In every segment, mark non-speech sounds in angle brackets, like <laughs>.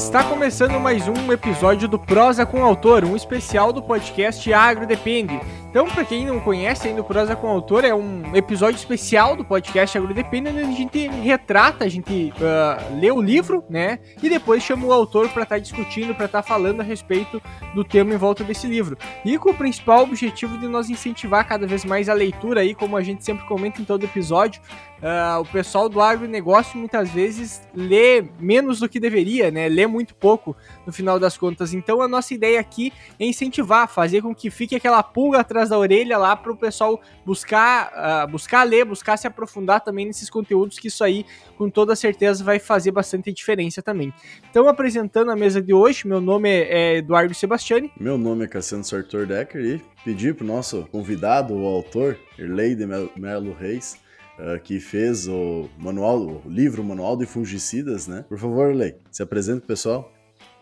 Está começando mais um episódio do Prosa com Autor, um especial do podcast Agro Depende. Então, para quem não conhece ainda o Prosa com Autor, é um episódio especial do podcast Agro Depende, onde a gente retrata, a gente uh, lê o livro, né? E depois chama o autor para estar tá discutindo, para estar tá falando a respeito do tema em volta desse livro. E com o principal objetivo de nós incentivar cada vez mais a leitura aí, como a gente sempre comenta em todo episódio, Uh, o pessoal do agronegócio muitas vezes lê menos do que deveria, né? Lê muito pouco no final das contas. Então a nossa ideia aqui é incentivar, fazer com que fique aquela pulga atrás da orelha lá para o pessoal buscar, uh, buscar ler, buscar se aprofundar também nesses conteúdos, que isso aí com toda certeza vai fazer bastante diferença também. Então apresentando a mesa de hoje, meu nome é Eduardo Sebastiani. Meu nome é Cassiano Sartor Decker e pedir para o nosso convidado, o autor, Erleide Melo Reis, uh, que fez o manual, o livro Manual de Fungicidas, né? Por favor, Lei, se apresente, pessoal.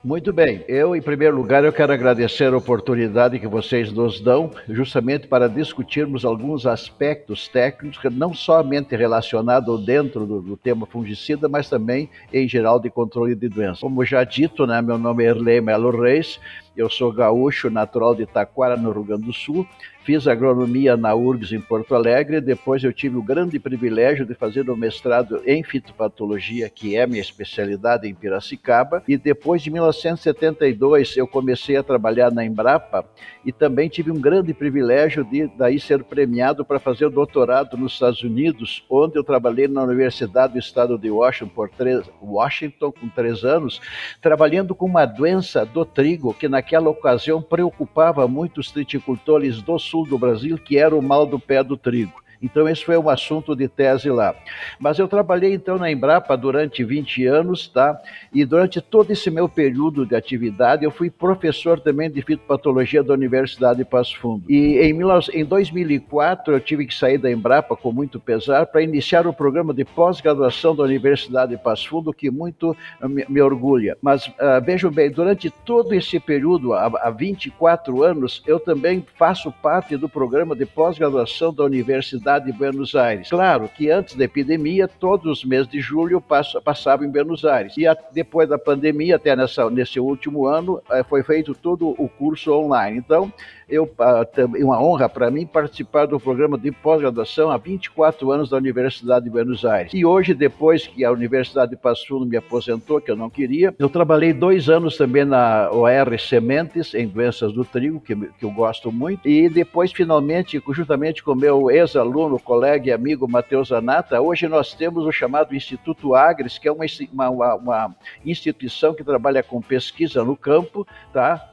Muito bem. Eu, em primeiro lugar, eu quero agradecer a oportunidade que vocês nos dão, justamente para discutirmos alguns aspectos técnicos, não somente relacionados dentro do, do, tema fungicida, mas também, em geral, de controle de doenças. Como já dito, né, meu nome é Erlei Melo Reis, eu sou gaúcho, natural de Taquara, no Rio Grande do Sul, Fiz agronomia na URGS em Porto Alegre, depois eu tive o grande privilégio de fazer o mestrado em fitopatologia, que é minha especialidade em Piracicaba, e depois de 1972 eu comecei a trabalhar na Embrapa e também tive um grande privilégio de daí ser premiado para fazer o doutorado nos Estados Unidos, onde eu trabalhei na Universidade do Estado de Washington por três, Washington com três anos, trabalhando com uma doença do trigo que naquela ocasião preocupava muito os triticultores do sul sul do Brasil, que era o mal do pé do trigo. Então, esse foi um assunto de tese lá. Mas eu trabalhei então na Embrapa durante 20 anos, tá? E durante todo esse meu período de atividade, eu fui professor também de fitopatologia da Universidade de Passo Fundo. E em, em 2004, eu tive que sair da Embrapa com muito pesar para iniciar o programa de pós-graduação da Universidade de Passo Fundo, que muito me, me orgulha. Mas uh, vejam bem, durante todo esse período, há, há 24 anos, eu também faço parte do programa de pós-graduação da Universidade cidade de Buenos Aires. Claro que antes da epidemia, todos os meses de julho passava em Buenos Aires. E a, depois da pandemia, até nessa, nesse último ano, eh, foi feito todo o curso online. Então, eu, é uma honra para mim participar do programa de pós-graduação há 24 anos da Universidade de Buenos Aires. E hoje, depois que a Universidade de Passo Fundo me aposentou, que eu não queria, eu trabalhei dois anos também na OR Sementes, em doenças do trigo, que, que eu gosto muito. E depois, finalmente, juntamente com meu ex-aluno, colega e amigo Matheus Anata, hoje nós temos o chamado Instituto Agres, que é uma, uma, uma instituição que trabalha com pesquisa no campo, tá?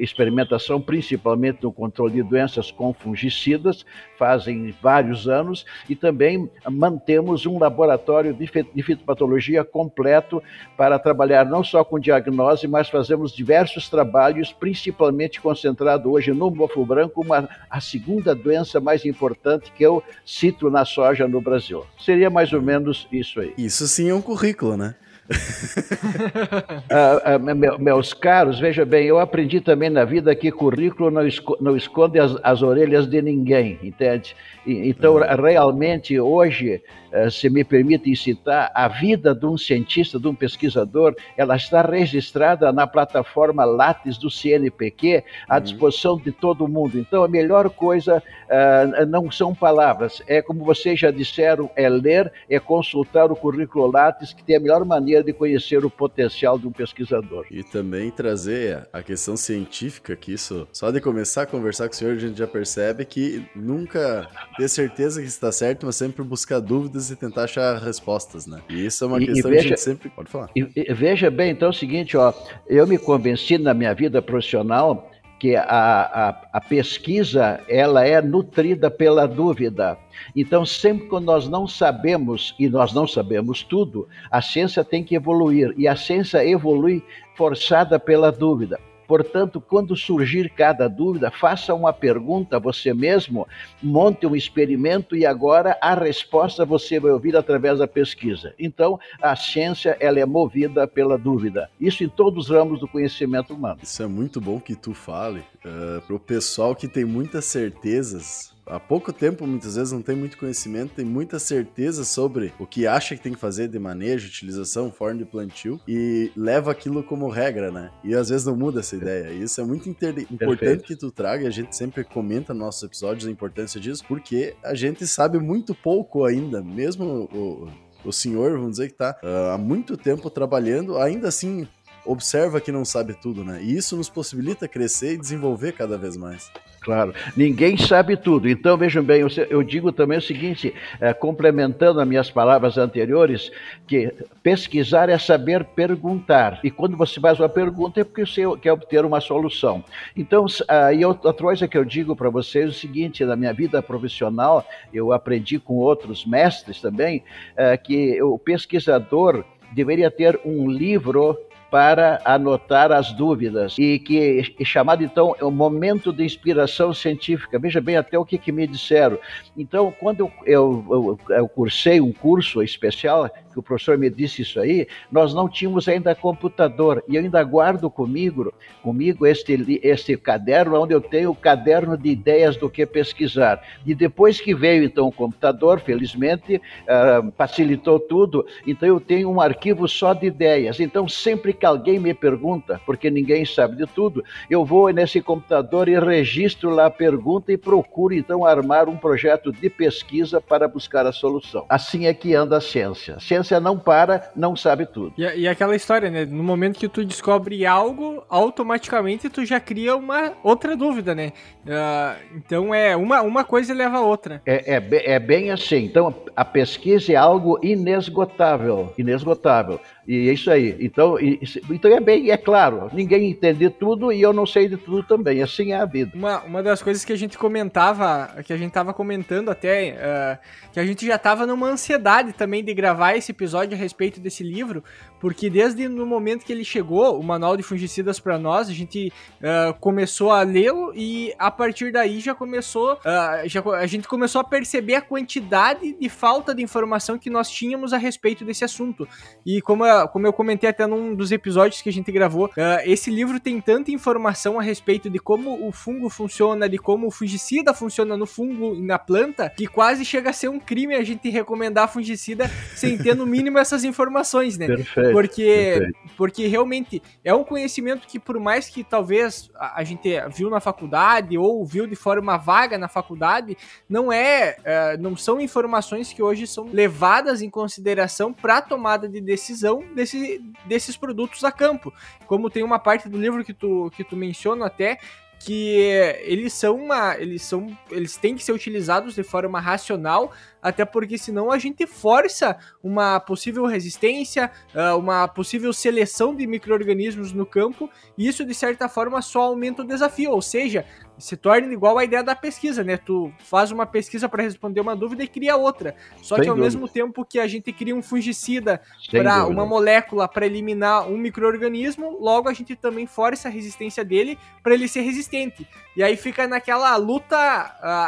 Experimentação principalmente no controle de doenças com fungicidas, fazem vários anos, e também mantemos um laboratório de fitopatologia completo para trabalhar não só com diagnose, mas fazemos diversos trabalhos, principalmente concentrado hoje no mofo branco, uma, a segunda doença mais importante que eu cito na soja no Brasil. Seria mais ou menos isso aí. Isso sim é um currículo, né? <laughs> ah, ah, meus caros, veja bem, eu aprendi também na vida que currículo não, esco não esconde as, as, orelhas de ninguém, entende? E, então, uhum. realmente, hoje, eh, se me permitem citar, a vida de um cientista, de um pesquisador, ela está registrada na plataforma Lattes do CNPq, à uhum. disposição de todo mundo. Então, a melhor coisa uh, não são palavras, é como vocês já disseram, é ler, é consultar o currículo Lattes, que tem a melhor maneira de conhecer o potencial de um pesquisador. E também trazer a questão científica, que isso, só de começar a conversar com o senhor, a gente já percebe que nunca ter certeza que está certo, mas sempre buscar dúvidas e tentar achar respostas, né? E isso é uma e, questão e veja, que a gente sempre pode falar. E, e, veja bem, então é o seguinte, ó, eu me convenci na minha vida profissional que a, a, a, pesquisa ela é nutrida pela dúvida. Então, sempre que nós não sabemos, e nós não sabemos tudo, a ciência tem que evoluir, e a ciência evolui forçada pela dúvida. Portanto, quando surgir cada dúvida, faça uma pergunta a você mesmo, monte um experimento e agora a resposta você vai ouvir através da pesquisa. Então, a ciência ela é movida pela dúvida. Isso em todos os ramos do conhecimento humano. Isso é muito bom que tu fale uh, eh, para o pessoal que tem muitas certezas há pouco tempo, muitas vezes, não tem muito conhecimento, tem muita certeza sobre o que acha que tem que fazer de manejo, utilização, forma de plantio e leva aquilo como regra, né? E às vezes não muda essa ideia. E isso é muito importante Perfeito. que tu traga, e a gente sempre comenta nos nossos episódios a importância disso, porque a gente sabe muito pouco ainda, mesmo o, o senhor, vamos dizer que está uh, há muito tempo trabalhando, ainda assim observa que não sabe tudo, né? E isso nos possibilita crescer e desenvolver cada vez mais. Claro, ninguém sabe tudo. Então, vejam bem, eu digo também o seguinte, é, complementando as minhas palavras anteriores, que pesquisar é saber perguntar. E quando você faz uma pergunta é porque você quer obter uma solução. Então, aí outra coisa que eu digo para vocês é o seguinte, na minha vida profissional, eu aprendi com outros mestres também, é, que o pesquisador deveria ter um livro para anotar as dúvidas e que é chamado então é o momento de inspiração científica. Veja bem até o que, que me disseram. Então, quando eu, eu, eu, eu cursei um curso especial que o professor me disse isso aí, nós não tínhamos ainda computador. E eu ainda guardo comigo, comigo este, este caderno, onde eu tenho o caderno de ideias do que pesquisar. E depois que veio então o computador, felizmente, uh, facilitou tudo, então eu tenho um arquivo só de ideias. Então, sempre que alguém me pergunta, porque ninguém sabe de tudo, eu vou nesse computador e registro lá a pergunta e procuro então armar um projeto de pesquisa para buscar a solução. Assim é que anda a ciência. A ciência ciência não para, não sabe tudo. E, e, aquela história, né? No momento que tu descobre algo, automaticamente tu já cria uma outra dúvida, né? Uh, então é uma, uma coisa leva a outra. É, é, é bem assim. Então a pesquisa é algo inesgotável. Inesgotável. E é isso aí. Então, e, então é bem, é claro, ninguém entende tudo e eu não sei de tudo também. Assim é a vida. Uma, uma das coisas que a gente comentava, que a gente tava comentando até, uh, que a gente já tava numa ansiedade também de gravar esse episódio a respeito desse livro, porque desde no momento que ele chegou, o manual de fungicidas para nós, a gente uh, começou a lê-lo e a partir daí já começou, uh, já, a gente começou a perceber a quantidade de falta de informação que nós tínhamos a respeito desse assunto. E como, como eu comentei até num dos episódios que a gente gravou, uh, esse livro tem tanta informação a respeito de como o fungo funciona, de como o fungicida funciona no fungo e na planta, que quase chega a ser um crime a gente recomendar fungicida sem ter no mínimo essas informações, né? Perfeito. Porque, porque realmente é um conhecimento que, por mais que talvez a, a, gente viu na faculdade ou viu de forma vaga na faculdade, não é, é não são informações que hoje são levadas em consideração para tomada de decisão desse, desses produtos a campo. Como tem uma parte do livro que tu, que tu menciona até, que eles são uma, eles são, eles têm que ser utilizados de forma racional, até porque senão a gente força uma possível resistência, ah, uma possível seleção de micro-organismos no campo, e isso de certa forma só aumenta o desafio, ou seja, se torna igual a ideia da pesquisa, né? Tu faz uma pesquisa para responder uma dúvida e cria outra. Só Sem que ao dúvida. mesmo tempo que a gente cria um fungicida para uma molécula para eliminar um microorganismo, logo a gente também força a resistência dele para ele ser resistente. E aí fica naquela luta,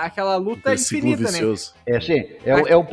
aquela luta infinita, né? É assim, é, o, é, um,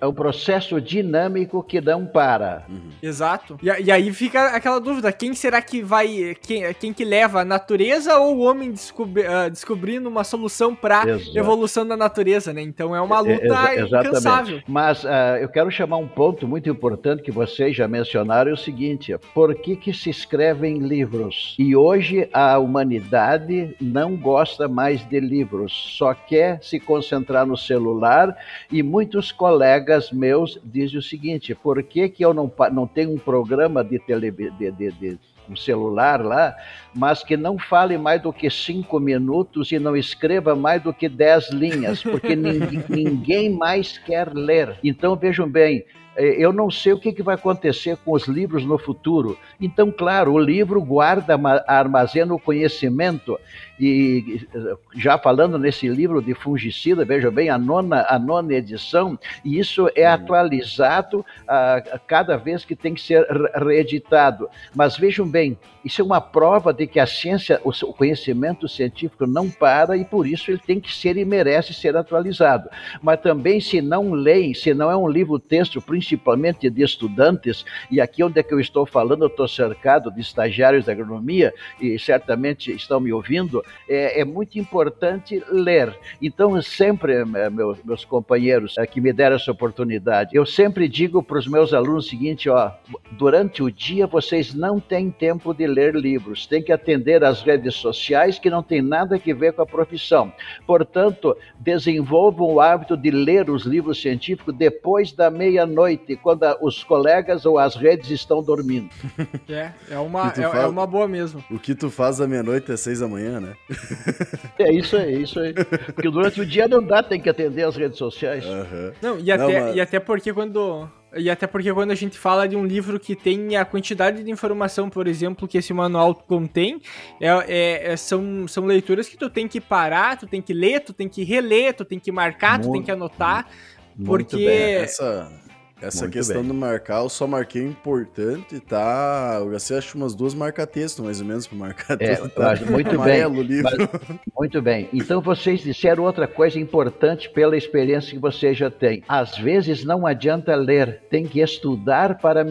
é um processo dinâmico que não para. Uhum. Exato. E, e, aí fica aquela dúvida: quem será que vai. Quem, quem que leva? A natureza ou o homem descobri, uh, descobrindo uma solução para evolução da natureza, né? Então é uma luta é, incansável. Mas uh, eu quero chamar um ponto muito importante que vocês já mencionaram: é o seguinte, por que, que se escrevem livros? E hoje a humanidade não gosta mais de livros, só quer se concentrar no celular e muitos colegas meus dizem o seguinte: por que, que eu não, não tenho um programa de, tele, de, de, de um celular lá, mas que não fale mais do que cinco minutos e não escreva mais do que dez linhas, porque <laughs> ninguém, ninguém mais quer ler. Então vejam bem, é, eu não sei o que, vai acontecer com os livros no futuro. Então, claro, o livro guarda, armazena o conhecimento. E já falando nesse livro de fungicida, veja bem, a nona, a nona edição, e isso é atualizado a, cada vez que tem que ser reeditado. Mas vejam bem, isso é uma prova de que a ciência, o, conhecimento científico não para e por isso ele tem que ser e merece ser atualizado. Mas também, se não leem, se não é um livro-texto, principalmente de estudantes, e aqui onde é que eu estou falando, eu estou cercado de estagiários da agronomia, e certamente estão me ouvindo, é, é muito importante ler. Então, sempre, eh, meus, meus companheiros é, que me deram essa oportunidade, eu sempre digo para os meus alunos o seguinte, ó, durante o dia vocês não têm tempo de ler livros, tem que atender às redes sociais que não tem nada a ver com a profissão. Portanto, desenvolvam o hábito de ler os livros científicos depois da meia-noite, quando os colegas ou as redes estão dormindo. <laughs> É, é uma, é, faz... é, uma boa mesmo. O que tu faz à meia-noite é seis da manhã, né? É isso aí, é isso aí. Porque durante o dia não dá, tem que atender às redes sociais. Uhum. Não, e até, não, mas... e até porque quando e até porque quando a gente fala de um livro que tem a quantidade de informação, por exemplo, que esse manual contém, é, é, é, são, são leituras que tu tem que parar, tu tem que ler, tu tem que reler, tu tem que marcar, muito, tu tem que anotar. Muito porque. Bem. Essa, essa Muito questão bem. do marcar, eu só marquei importante, tá? Eu gastei acho umas duas marca-texto, mais ou menos, para marcar é. Tá? Muito bem. livro. Mas, muito bem. Então vocês disseram outra coisa importante pela experiência que vocês já têm. Às vezes não adianta ler, tem que estudar para,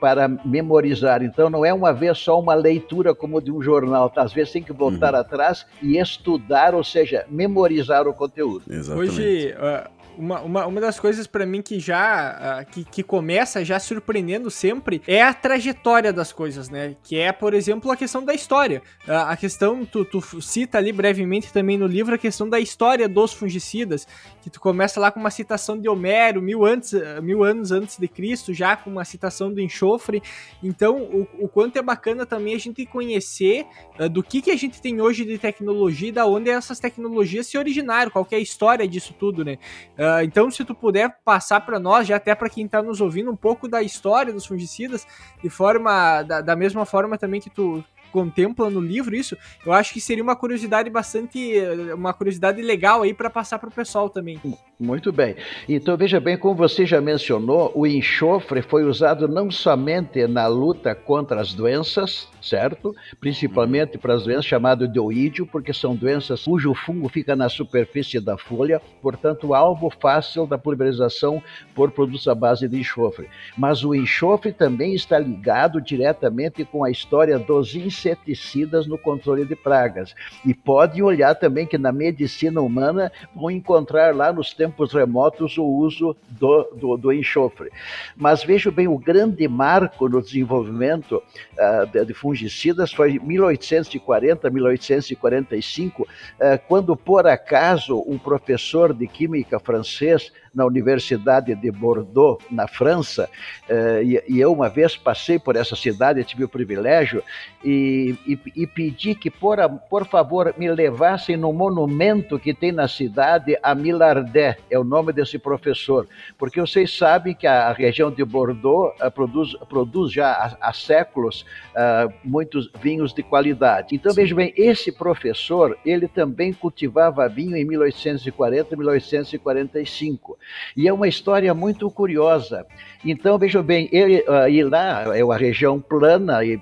para memorizar. Então não é uma vez só uma leitura como de um jornal. Tá? Às vezes tem que voltar uhum. atrás e estudar, ou seja, memorizar o conteúdo. Exatamente. Hoje, uh uma, uma, uma das coisas para mim que já uh, que, que começa já surpreendendo sempre é a trajetória das coisas, né? Que é, por exemplo, a questão da história. A questão, tu, tu cita ali brevemente também no livro a questão da história dos fungicidas, que tu começa lá com uma citação de Homero, mil, antes, mil anos antes de Cristo, já com uma citação do enxofre. Então, o, o quanto é bacana também a gente conhecer uh, do que, que a gente tem hoje de tecnologia e da onde essas tecnologias se originaram, qual é a história disso tudo, né? Uh, então, se tu puder passar para nós, já até para quem está nos ouvindo, um pouco da história dos fungicidas, de forma da, da mesma forma também que tu contempla no livro isso, eu acho que seria uma curiosidade bastante, uma curiosidade legal aí para passar para o pessoal também. Muito bem. Então veja bem, como você já mencionou, o enxofre foi usado não somente na luta contra as doenças, certo? Principalmente para as doenças chamadas de oídio, porque são doenças cujo fungo fica na superfície da folha, portanto, alvo fácil da pulverização por produtos à base de enxofre. Mas o enxofre também está ligado diretamente com a história dos inseticidas no controle de pragas. E pode olhar também que na medicina humana vão encontrar lá nos tempos remotos o uso do, do, do enxofre. Mas vejo bem, o grande marco no desenvolvimento uh, de, de fungicidas foi 1840, 1845, uh, quando por acaso um professor de química francês na Universidade de Bordeaux, na França, uh, e, eu uma vez passei por essa cidade, tive o privilégio, e, e, e pedi que, por, por favor, me levassem no monumento que tem na cidade a Millardet, é o nome desse professor, porque vocês sabem que a região de Bordeaux uh, produz, produz já há, há séculos uh, muitos vinhos de qualidade. Então, veja bem, esse professor, ele também cultivava vinho em 1840 e 1845. E é uma história muito curiosa. Então, veja bem, ele, uh, e lá é uma região plana, e, uh,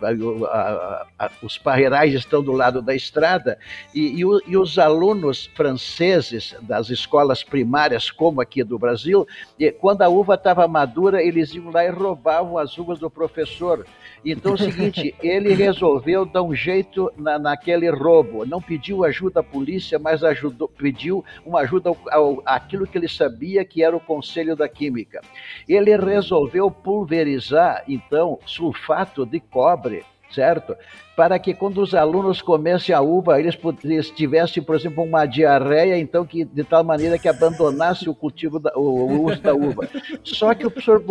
os parreirais estão do lado da estrada, e, e, o, e, os alunos franceses das escolas primárias, como aqui do Brasil, quando a uva estava madura, eles iam lá e roubavam as uvas do professor. Então, é o seguinte, ele resolveu dar um jeito na, naquele roubo. Não pediu ajuda à polícia, mas ajudou, pediu uma ajuda ao, àquilo que ele sabia que era o Conselho da Química. Ele resolveu pulverizar, então, sulfato de cobre certo? Para que quando os alunos comessem a uva, eles, tivessem, por exemplo, uma diarreia, então que de tal maneira que abandonasse o cultivo, da, o, o, uso da uva. Só que o professor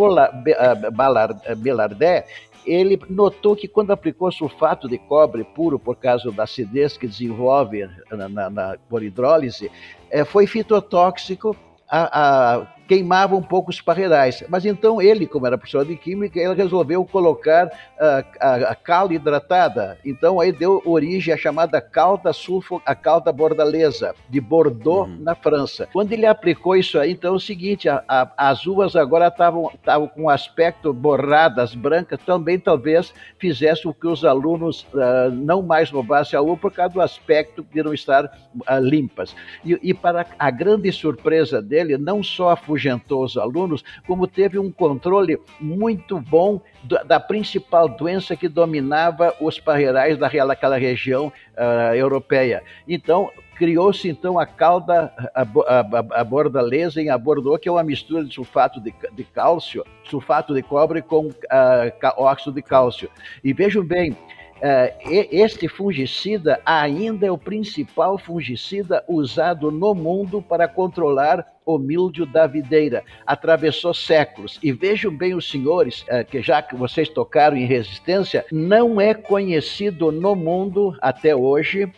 Belardet, ele notou que quando aplicou sulfato de cobre puro por causa da acidez que desenvolve na, na, na por hidrólise, é, foi fitotóxico a, a queimava um pouco os parreirais. Mas então ele, como era professor de química, ele resolveu colocar a, a, a cal hidratada. Então aí deu origem à chamada calda sulfo, a calda bordalesa, de Bordeaux, uhum. na França. Quando ele aplicou isso aí, então é o seguinte, a, as uvas agora estavam com um aspecto borradas, brancas, também talvez fizesse o que os alunos uh, não mais roubassem a uva por causa do aspecto de não estar uh, limpas. E, e, para a grande surpresa dele, não só a afugentou os alunos, como teve um controle muito bom da principal doença que dominava os parreirais daquela região uh, europeia. Então, criou-se então a calda a, a, a bordaleza em abordô, que é uma mistura de sulfato de, de cálcio, sulfato de cobre com uh, óxido de cálcio. E vejam bem, Uh, este fungicida ainda é o principal fungicida usado no mundo para controlar o mildio da videira. Atravessou séculos. E vejam bem os senhores, uh, que já que vocês tocaram em resistência, não é conhecido no mundo até hoje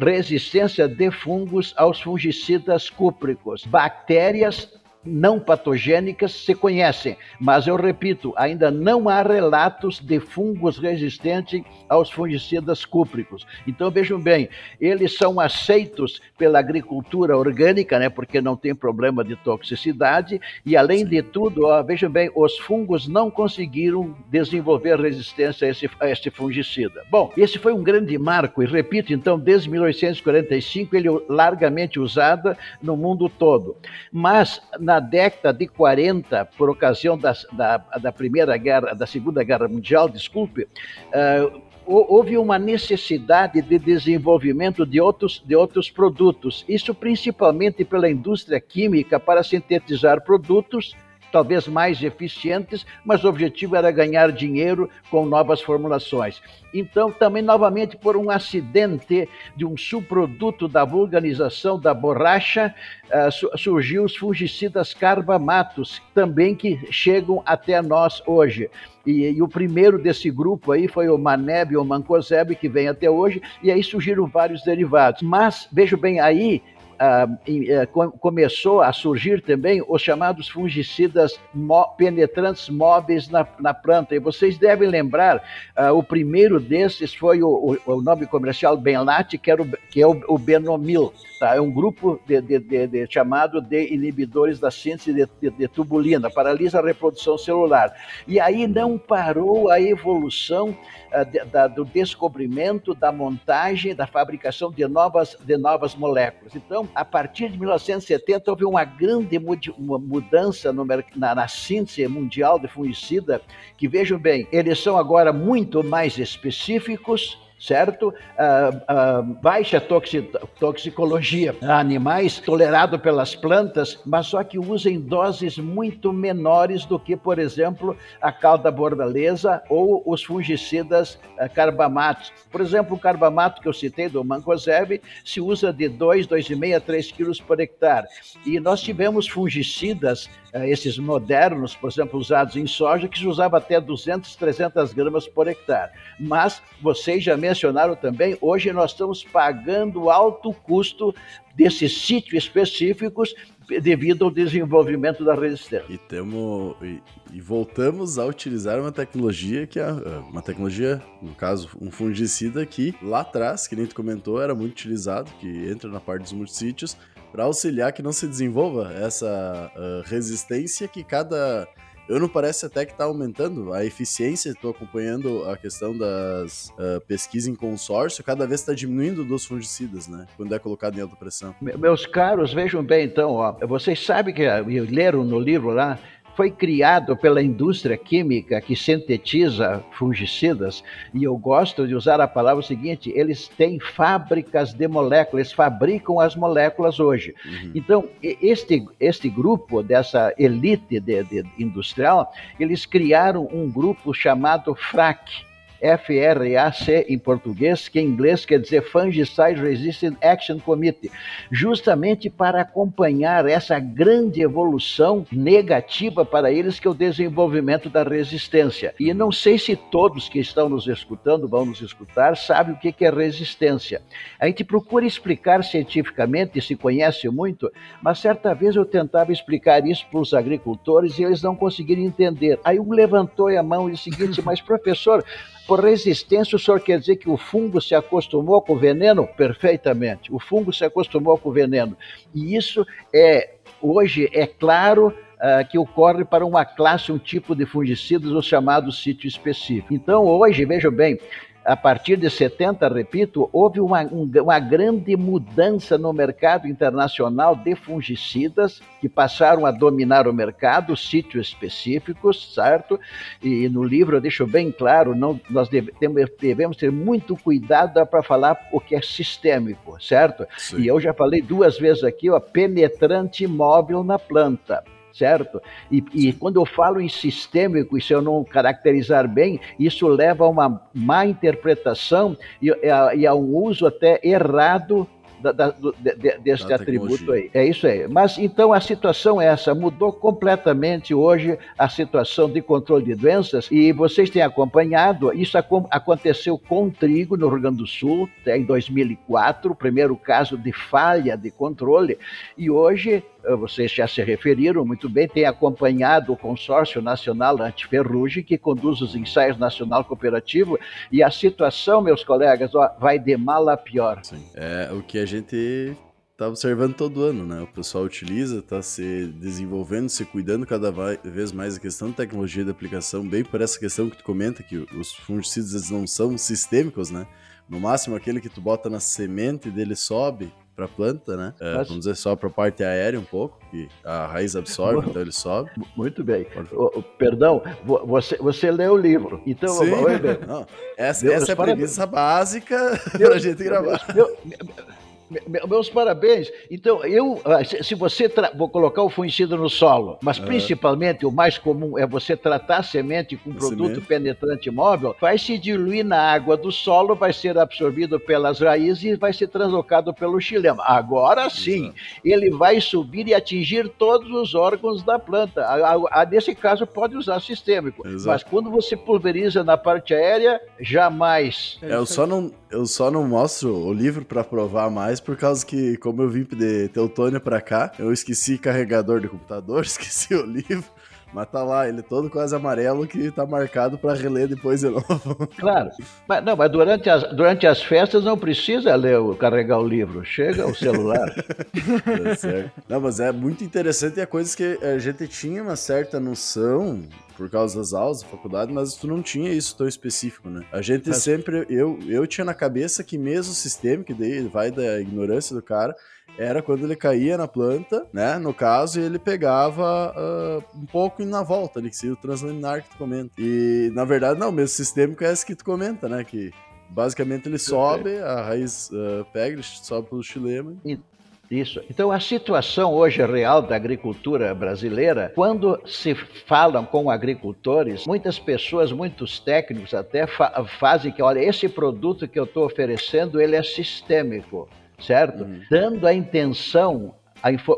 resistência de fungos aos fungicidas cúpricos. Bactérias não patogênicas se conhecem, mas eu repito, ainda não há relatos de fungos resistentes aos fungicidas cúpricos. Então vejam bem, eles são aceitos pela agricultura orgânica, né, porque não tem problema de toxicidade, e além de tudo, ó, vejam bem, os fungos não conseguiram desenvolver resistência a esse, a esse fungicida. Bom, esse foi um grande marco, e repito, então, desde 1845 ele é largamente usado no mundo todo. Mas na na década de 40, por ocasião da, da, da Primeira Guerra, da Segunda Guerra Mundial, desculpe, uh, houve uma necessidade de desenvolvimento de outros, de outros produtos, isso principalmente pela indústria química para sintetizar produtos talvez mais eficientes, mas o objetivo era ganhar dinheiro com novas formulações. Então, também novamente por um acidente de um subproduto da vulganização da borracha, uh, surgiu os fungicidas carbamatos, também que chegam até nós hoje. E, e, o primeiro desse grupo aí foi o Maneb ou Mancozeb, que vem até hoje, e aí surgiram vários derivados. Mas, vejo bem, aí ah, eh, começou a surgir também os chamados fungicidas penetrantes móveis na, na planta. E vocês devem lembrar, ah, o primeiro desses foi o, o, o nome comercial Benlat, que, era o, que é o, o Benomil. Tá? É um grupo de, de, de, chamado de inibidores da síntese de, tubulina, paralisa a reprodução celular. E aí não parou a evolução uh, da, do descobrimento, da montagem, da fabricação de novas, de novas moléculas. Então, a partir de 1970, houve uma grande mudança no, na, na síntese mundial de fungicida, que vejam bem, eles são agora muito mais específicos, certo? Uh, uh, baixa toxicologia animais, tolerado pelas plantas, mas só que usa em doses muito menores do que, por exemplo, a calda bordaleza ou os fungicidas uh, carbamatos. Por exemplo, o carbamato que eu citei do mancozeb se usa de 2, 2,5 a 3 quilos por hectare. E nós tivemos fungicidas esses modernos, por exemplo, usados em soja, que se usava até 200, 300 gramas por hectare. Mas vocês já mencionaram também, hoje nós estamos pagando alto custo desses sítios específicos devido ao desenvolvimento da resistência. E, temo, e, e, voltamos a utilizar uma tecnologia que é uma tecnologia, no caso, um fungicida que lá atrás, que nem tu comentou, era muito utilizado, que entra na parte dos multissítios, para auxiliar que não se desenvolva essa uh, resistência que cada ano parece até que está aumentando a eficiência. Estou acompanhando a questão das uh, pesquisas em consórcio, cada vez está diminuindo dos fungicidas, né? Quando é colocado em alta pressão. Meus caros, vejam bem então, ó, vocês sabem que leram no livro lá foi criado pela indústria química que sintetiza fungicidas, e eu gosto de usar a palavra seguinte: eles têm fábricas de moléculas, eles fabricam as moléculas hoje. Uhum. Então, este, este grupo, dessa elite de, de industrial, eles criaram um grupo chamado FRAC FRAC em português, que em inglês quer dizer Fungicide Resistant Action Committee, justamente para acompanhar essa grande evolução negativa para eles, que é o desenvolvimento da resistência. E não sei se todos que estão nos escutando, vão nos escutar, sabem o que é resistência. A gente procura explicar cientificamente, se conhece muito, mas certa vez eu tentava explicar isso para os agricultores e eles não conseguiram entender. Aí um levantou a mão e disse o seguinte, <laughs> mas professor, por resistência, o senhor quer dizer que o fungo se acostumou com o veneno? Perfeitamente. O fungo se acostumou com o veneno. E isso é, hoje, é claro, uh, que ocorre para uma classe, um tipo de fungicidas, os chamados sítio específico. Então, hoje, vejam bem, a partir de 70, repito, houve uma, uma grande mudança no mercado internacional de fungicidas que passaram a dominar o mercado, sítios específicos, certo? E no livro eu deixo bem claro, não, nós devemos ter muito cuidado para falar o que é sistêmico, certo? Sim. E eu já falei duas vezes aqui, ó, penetrante móvel na planta certo? E, e, quando eu falo em sistêmico, e se eu não caracterizar bem, isso leva a uma má interpretação e, a, e a um uso até errado da, da, de, deste da atributo aí. É isso aí. Mas então a situação é essa, mudou completamente hoje a situação de controle de doenças e vocês têm acompanhado, isso aconteceu com trigo no Rio Grande do Sul, em 2004, o primeiro caso de falha de controle, e hoje vocês já se referiram muito bem, tem acompanhado o Consórcio Nacional Antiferrugem, que conduz os ensaios nacional cooperativo, e a situação, meus colegas, ó, vai de mal a pior. Sim. É o que a gente está observando todo ano, né? O pessoal utiliza, está se desenvolvendo, se cuidando cada vez mais a questão de tecnologia de aplicação, bem por essa questão que tu comenta, que os fungicidas não são sistêmicos, né? No máximo, aquele que tu bota na semente dele sobe, para planta, né? É, Vamos dizer só para a parte aérea um pouco, que a raiz absorve, então ele sobe. Muito bem. O, perdão, você, você leu o livro. Então, Sim. <laughs> Não, essa, essa é a premissa básica <laughs> para a gente gravar. Meu, meu, meus parabéns. Então, eu, ah, se você vou colocar o fungicida no solo, mas uhum. principalmente o mais comum é você tratar a semente com produto semente. penetrante móvel, vai se diluir na água do solo, vai ser absorvido pelas raízes e vai ser translocado pelo xilema. Agora sim, Exato. ele vai subir e atingir todos os órgãos da planta. A, a, nesse caso, pode usar sistêmico, Exato. mas quando você pulveriza na parte aérea, jamais. É, eu só não eu só não mostro o livro para provar mais por causa que, como eu vim de Teutônia para cá, eu esqueci carregador de computador, <laughs> esqueci o livro. Mas tá lá, ele todo quase amarelo que tá marcado para reler depois de <laughs> novo. Claro. Mas, não, mas durante as, durante as festas não precisa ler, carregar o livro. Chega o celular. <laughs> tá certo. Não, mas é muito interessante e é coisas que a gente tinha uma certa noção por causa das aulas da faculdade, mas tu não tinha isso tão específico, né? A gente mas... sempre, eu, eu tinha na cabeça que mesmo o sistema, que daí vai da ignorância do cara, era quando ele caía na planta, né? No caso, ele pegava uh, um pouco na volta ali, que seria o translaminar que tu comenta. E, na verdade, não, o mesmo sistêmico é esse que tu comenta, né? Que basicamente ele sobe, a raiz uh, pega, ele sobe pelo xilema. Isso. Então, a situação hoje real da agricultura brasileira, quando se falam com agricultores, muitas pessoas, muitos técnicos até fa fazem que, olha, esse produto que eu estou oferecendo, ele é sistêmico, certo? Uhum. Dando a intenção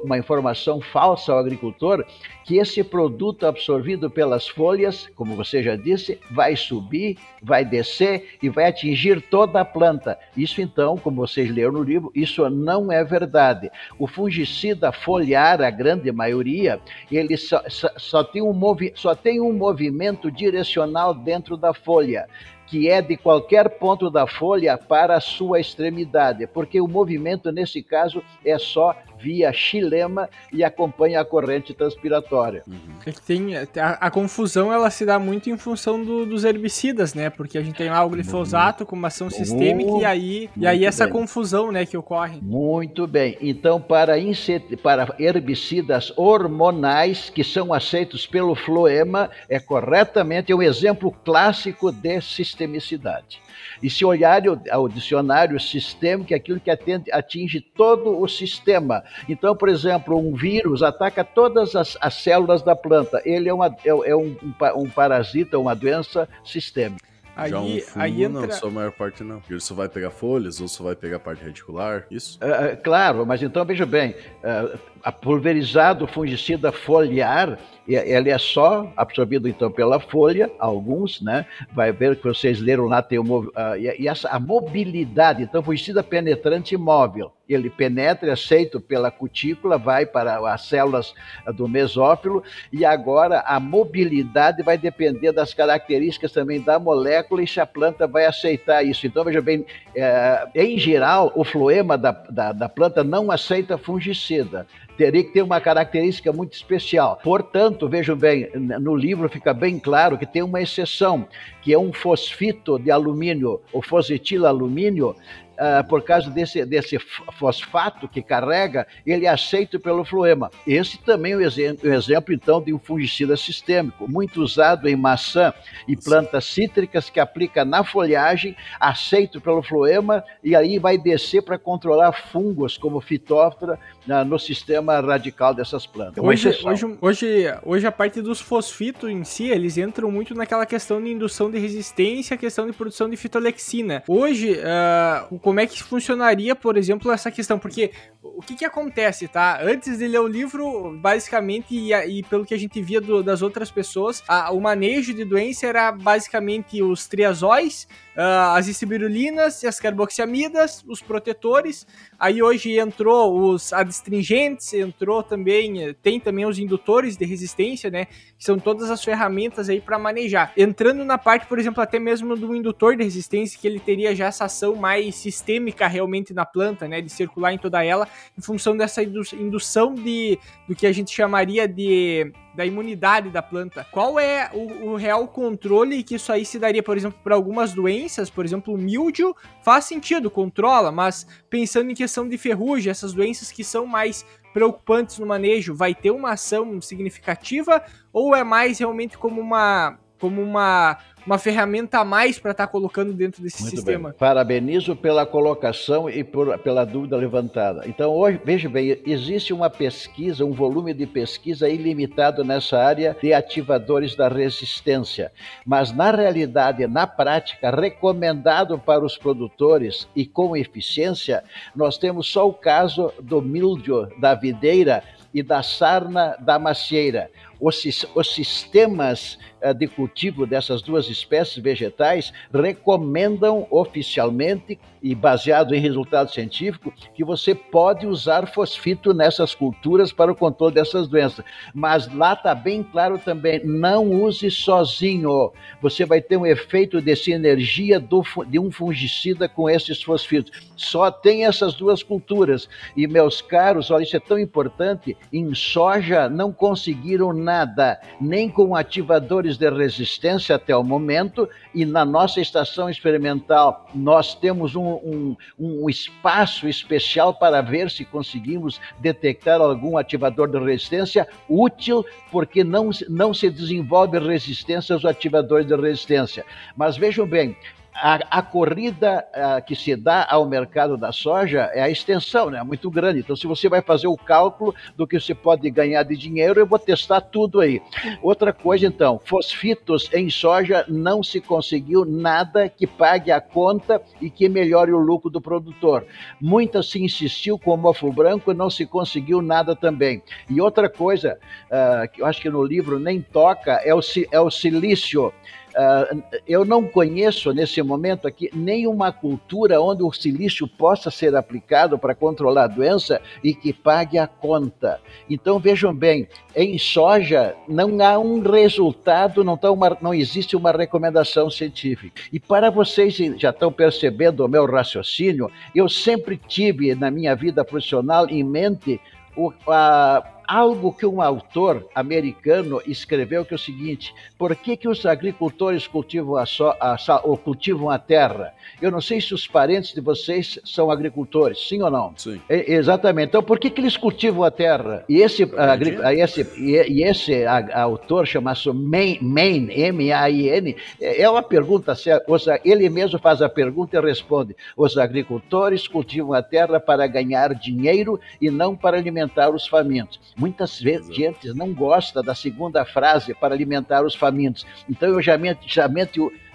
uma informação falsa ao agricultor que esse produto absorvido pelas folhas, como você já disse, vai subir, vai descer e vai atingir toda a planta. Isso então, como vocês leram no livro, isso não é verdade. O fungicida foliar, a grande maioria, ele só, só, só tem, um movi só tem um movimento direcional dentro da folha que é de qualquer ponto da folha para a sua extremidade, porque o movimento nesse caso é só via xilema e acompanha a corrente transpiratória. Uhum. É tem, a, a, confusão ela se dá muito em função do, dos herbicidas, né? Porque a gente tem lá o glifosato com uma ação sistêmica e aí, e aí essa bem. confusão né, que ocorre. Muito bem. Então, para, inset, para herbicidas hormonais que são aceitos pelo floema, é corretamente é um exemplo clássico de sistemicidade. E se olhar ao dicionário sistêmico, é aquilo que atende, atinge todo o sistema. Então, por exemplo, um vírus ataca todas as, as células da planta. Ele é, uma, é, é um, um, um parasita, uma doença sistêmica. Aí, Já um fungo, aí entra... não, só a maior parte não. Ele só vai pegar folhas ou só vai pegar parte radicular, isso? É, claro, mas então veja bem, é, a pulverizado fungicida foliar, ele é só absorvido então pela folha, alguns, né? Vai ver que vocês leram lá, tem o, uh, e essa, a mobilidade, então fungicida penetrante móvel ele penetra, é aceito pela cutícula, vai para as células do mesófilo, e agora a mobilidade vai depender das características também da molécula e se a planta vai aceitar isso. Então, veja bem, é, em geral, o floema da, da, da planta não aceita fungicida teria que ter uma característica muito especial. Portanto, vejam bem, no livro fica bem claro que tem uma exceção, que é um fosfito de alumínio, o fosetilalumínio, uh, por causa desse, desse fosfato que carrega, ele é aceito pelo floema. Esse também é um exemplo, um exemplo, então, de um fungicida sistêmico, muito usado em maçã e plantas cítricas que aplica na folhagem, aceito pelo floema, e aí vai descer para controlar fungos como fitóftora uh, no sistema radical dessas plantas. Hoje, hoje, hoje, hoje, a parte dos fosfitos em si, eles entram muito naquela questão de indução de resistência, questão de produção de fitolexina. Hoje, uh, como é que funcionaria, por exemplo, essa questão? Porque o que que acontece, tá? Antes de ler o livro, basicamente, e, e pelo que a gente via do, das outras pessoas, a, o manejo de doença era basicamente os triazóis, uh, as istibirulinas, as carboxiamidas, os protetores. Aí hoje entrou os adstringentes, entrou também, tem também os indutores de resistência, né? Que são todas as ferramentas aí para manejar. Entrando na parte, por exemplo, até mesmo do indutor de resistência, que ele teria já essa ação mais sistêmica realmente na planta, né? De circular em toda ela, em função dessa indução de do que a gente chamaria de da imunidade da planta. Qual é o, o real controle que isso aí se daria, por exemplo, para algumas doenças, por exemplo, o mildio faz sentido, controla, mas pensando em questão de ferrugem, essas doenças que são mais preocupantes no manejo, vai ter uma ação significativa ou é mais realmente como uma como uma uma ferramenta a mais para estar tá colocando dentro desse Muito sistema. Bem. Parabenizo pela colocação e por, pela dúvida levantada. Então, hoje, veja bem, existe uma pesquisa, um volume de pesquisa ilimitado nessa área de ativadores da resistência. Mas, na realidade, na prática, recomendado para os produtores e com eficiência, nós temos só o caso do mildio da videira e da sarna da macieira os, os sistemas de cultivo dessas duas espécies vegetais recomendam oficialmente e baseado em resultado científico que você pode usar fosfito nessas culturas para o controle dessas doenças. Mas lá está bem claro também, não use sozinho. Você vai ter um efeito de sinergia do, de um fungicida com esses fosfitos. Só tem essas duas culturas. E meus caros, olha, isso é tão importante, em soja não conseguiram nada, nem com ativadores de resistência até o momento, e na nossa estação experimental nós temos um, um, um espaço especial para ver se conseguimos detectar algum ativador de resistência útil, porque não, não se desenvolve resistência aos ativadores de resistência. Mas vejam bem, a, a corrida a, que se dá ao mercado da soja é a extensão, né? Muito grande. Então, se você vai fazer o cálculo do que você pode ganhar de dinheiro, eu vou testar tudo aí. Outra coisa, então, fosfitos em soja não se conseguiu nada que pague a conta e que melhore o lucro do produtor. Muita se insistiu com o mofo branco e não se conseguiu nada também. E outra coisa, uh, que eu acho que no livro nem toca, é o, é o silício. Uh, eu não conheço nesse momento aqui nenhuma cultura onde o silício possa ser aplicado para controlar a doença e que pague a conta. Então vejam bem, em soja não há um resultado, não, tá uma, não existe uma recomendação científica. E para vocês já estão percebendo o meu raciocínio, eu sempre tive na minha vida profissional em mente o, a, algo que um autor americano escreveu que é o seguinte: por que, que os agricultores cultivam a, so, a, ou cultivam a terra? Eu não sei se os parentes de vocês são agricultores, sim ou não? Sim. É, exatamente. Então, por que, que eles cultivam a terra? E esse, a, esse, e, esse autor chamado Maine, M-A-I-N, é, é uma pergunta séria. Ele mesmo faz a pergunta e responde: os agricultores cultivam a terra para ganhar dinheiro e não para alimentar os famintos. Muitas vezes gente não gosta da segunda frase para alimentar os famintos. Então eu já, já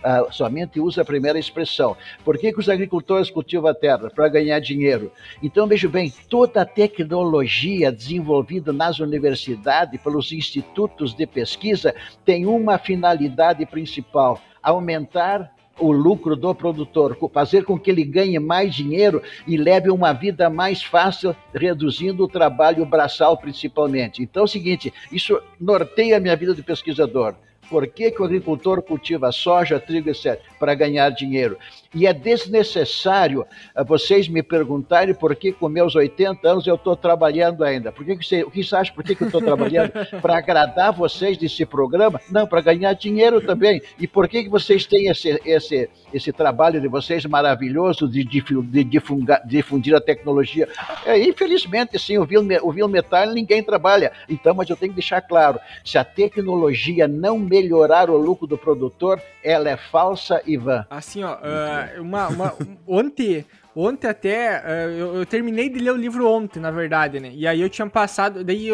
Uh, somente usa a primeira expressão. Por que, que os agricultores cultivam a terra? Para ganhar dinheiro. Então, veja bem, toda a tecnologia desenvolvida nas universidades, pelos institutos de pesquisa, tem uma finalidade principal: aumentar o lucro do produtor, fazer com que ele ganhe mais dinheiro e leve uma vida mais fácil, reduzindo o trabalho braçal principalmente. Então é o seguinte, isso norteia a minha vida de pesquisador. Por que, que o agricultor cultiva soja, trigo, etc? Para ganhar dinheiro. E é desnecessário uh, vocês me perguntarem por que, com meus 80 anos, eu estou trabalhando ainda. Por que, que você, o que você acha? Por que, que eu estou trabalhando? <laughs> para agradar vocês desse programa? Não, para ganhar dinheiro também. E por que, que vocês têm esse, esse, esse trabalho de vocês maravilhoso de, de, de difundir, difundir a tecnologia? É, infelizmente, sim, o Vil Metal ninguém trabalha. Então, mas eu tenho que deixar claro: se a tecnologia não melhorar o lucro do produtor, ela é falsa vã. Assim, ó. Uh uma, uma ontem, ontem até, uh, eu, eu, terminei de ler o livro ontem, na verdade, né? E aí eu tinha passado, daí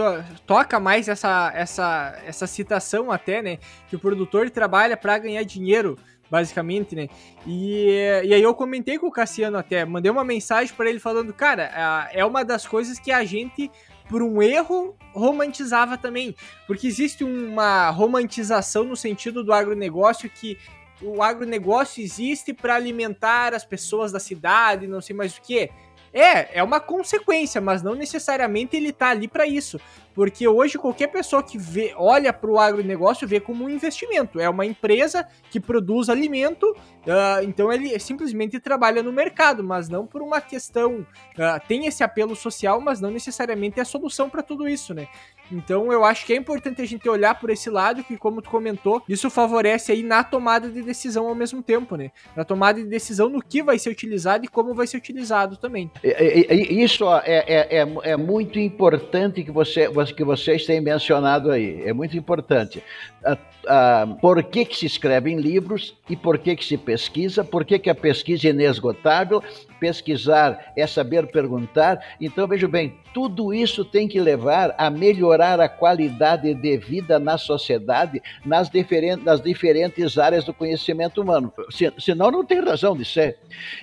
toca mais essa, essa, essa citação até, né? Que o produtor trabalha para ganhar dinheiro, basicamente, né? E, e aí eu comentei com o Cassiano até, mandei uma mensagem para ele falando, cara, é uma das coisas que a gente por um erro, romantizava também. Porque existe uma romantização no sentido do agronegócio que o agronegócio existe para alimentar as pessoas da cidade, não sei mais o que. É, é uma consequência, mas não necessariamente ele tá ali para isso. Porque hoje qualquer pessoa que vê, olha para o agronegócio vê como um investimento. É uma empresa que produz alimento, uh, então ele simplesmente trabalha no mercado, mas não por uma questão. Uh, tem esse apelo social, mas não necessariamente é a solução para tudo isso, né? Então eu acho que é importante a gente olhar por esse lado, que como tu comentou, isso favorece aí na tomada de decisão ao mesmo tempo, né? Na tomada de decisão no que vai ser utilizado e como vai ser utilizado também. Isso é, é, é, é muito importante que, você, que vocês têm mencionado aí. É muito importante. por que, que se escrevem livros e por que, que se pesquisa, por que, que a pesquisa é inesgotável pesquisar, é saber perguntar. Então, veja bem, tudo isso tem que levar a melhorar a qualidade de vida na sociedade, nas, diferentes, nas diferentes áreas do conhecimento humano. Se, senão, não tem razão de ser.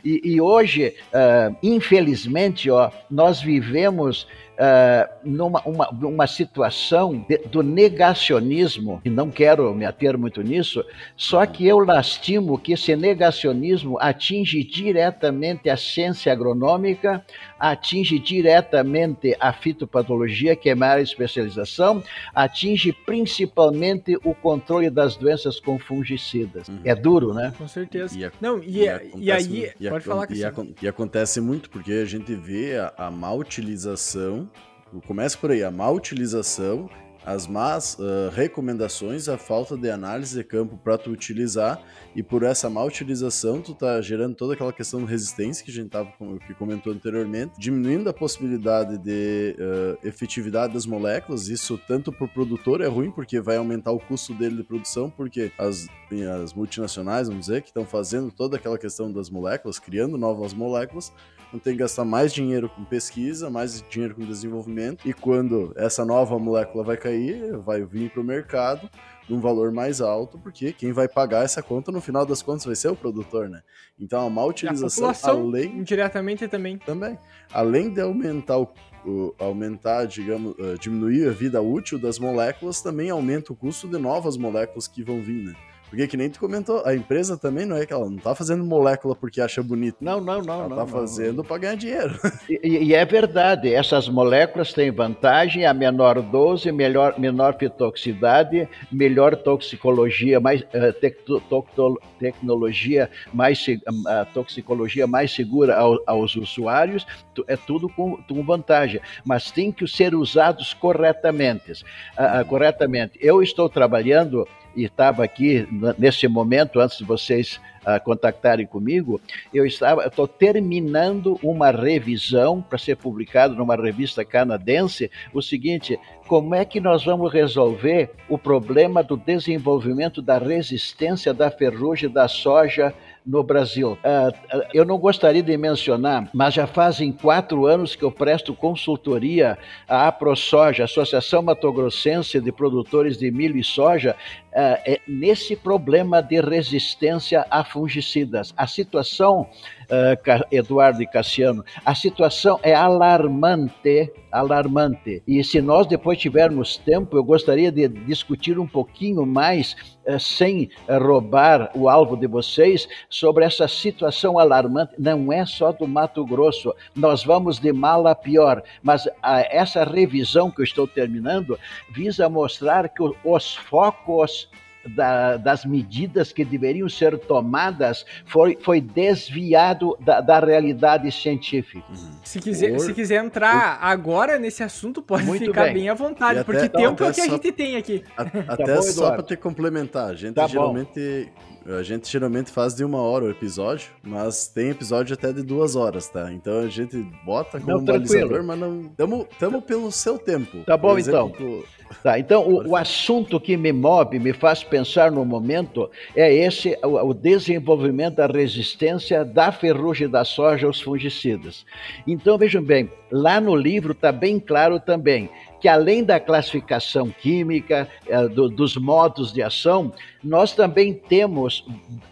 E, e hoje, uh, infelizmente, ó, nós vivemos uh, numa uma, uma situação de, do negacionismo, e não quero me ater muito nisso, só que eu lastimo que esse negacionismo atinge diretamente a ciência agronômica, atinge diretamente a fitopatologia, que é área de especialização, atinge principalmente o controle das doenças com fungicidas. Uhum. É duro, né? Com certeza. E a, não, e, e, é, e aí, e pode falar que e, acontece muito porque a gente vê a, a má utilização Começa por aí, a má utilização, as más uh, recomendações, a falta de análise de campo para tu utilizar e por essa má utilização tu tá gerando toda aquela questão de resistência que a gente tava que comentou anteriormente, diminuindo a possibilidade de uh, efetividade das moléculas. Isso tanto para o produtor é ruim porque vai aumentar o custo dele de produção, porque as, as multinacionais, vamos dizer, que estão fazendo toda aquela questão das moléculas, criando novas moléculas, não tem que gastar mais dinheiro com pesquisa, mais dinheiro com desenvolvimento, e quando essa nova molécula vai cair, vai vir para o mercado num valor mais alto, porque quem vai pagar essa conta no final das contas vai ser o produtor, né? Então a má utilização, a além indiretamente também, também, além de aumentar o, o aumentar, digamos, uh, diminuir a vida útil das moléculas, também aumenta o custo de novas moléculas que vão vir, né? Porque que nem tu comentou, a empresa também não é que ela não tá fazendo molécula porque acha bonito. Não, não, não. Ela não, tá não, fazendo não. para ganhar dinheiro. <laughs> E, e, é verdade, essas moléculas têm vantagem, a menor dose, melhor, menor fitoxicidade, melhor toxicologia, mais uh, tec, to, tecnologia mais uh, toxicologia mais segura ao, aos usuários, é tudo com, com, vantagem, mas tem que ser usados corretamente. Uh, corretamente. Eu estou trabalhando e estava aqui nesse momento, antes de vocês uh, contactarem comigo, eu estava, estou terminando uma revisão para ser publicado numa revista canadense, o seguinte, como é que nós vamos resolver o problema do desenvolvimento da resistência da ferrugem da soja no Brasil. Uh, eu não gostaria de mencionar, mas já fazem quatro anos que eu presto consultoria à AproSoja, Associação Matogrossense de Produtores de Milho e Soja, é nesse problema de resistência a fungicidas. A situação uh, Eduardo e Cassiano, a situação é alarmante, alarmante. E se nós depois tivermos tempo, eu gostaria de discutir um pouquinho mais, sem roubar o alvo de vocês, sobre essa situação alarmante. Não é só do Mato Grosso, nós vamos de mal a pior, mas essa revisão que eu estou terminando visa mostrar que os focos da, das medidas que deveriam ser tomadas foi, foi desviado da, da realidade científica. Uhum. Se quiser, Por... se quiser entrar Por... agora nesse assunto, pode Muito ficar bem. bem. à vontade, até, porque tempo é o que a gente tem aqui. A, até tá bom, só para te complementar, a gente tá geralmente. A gente geralmente faz de uma hora o episódio, mas tem episódio até de duas horas, tá? Então a gente bota como não, balizador, mas não. Tamo, tamo pelo seu tempo. Tá bom, exemplo, então. Tá, então, o, o, assunto que me move, me faz pensar no momento, é esse, o, o desenvolvimento da resistência da ferrugem da soja aos fungicidas. Então, vejam bem, lá no livro está bem claro também que além da classificação química, uh, do, dos modos de ação, nós também temos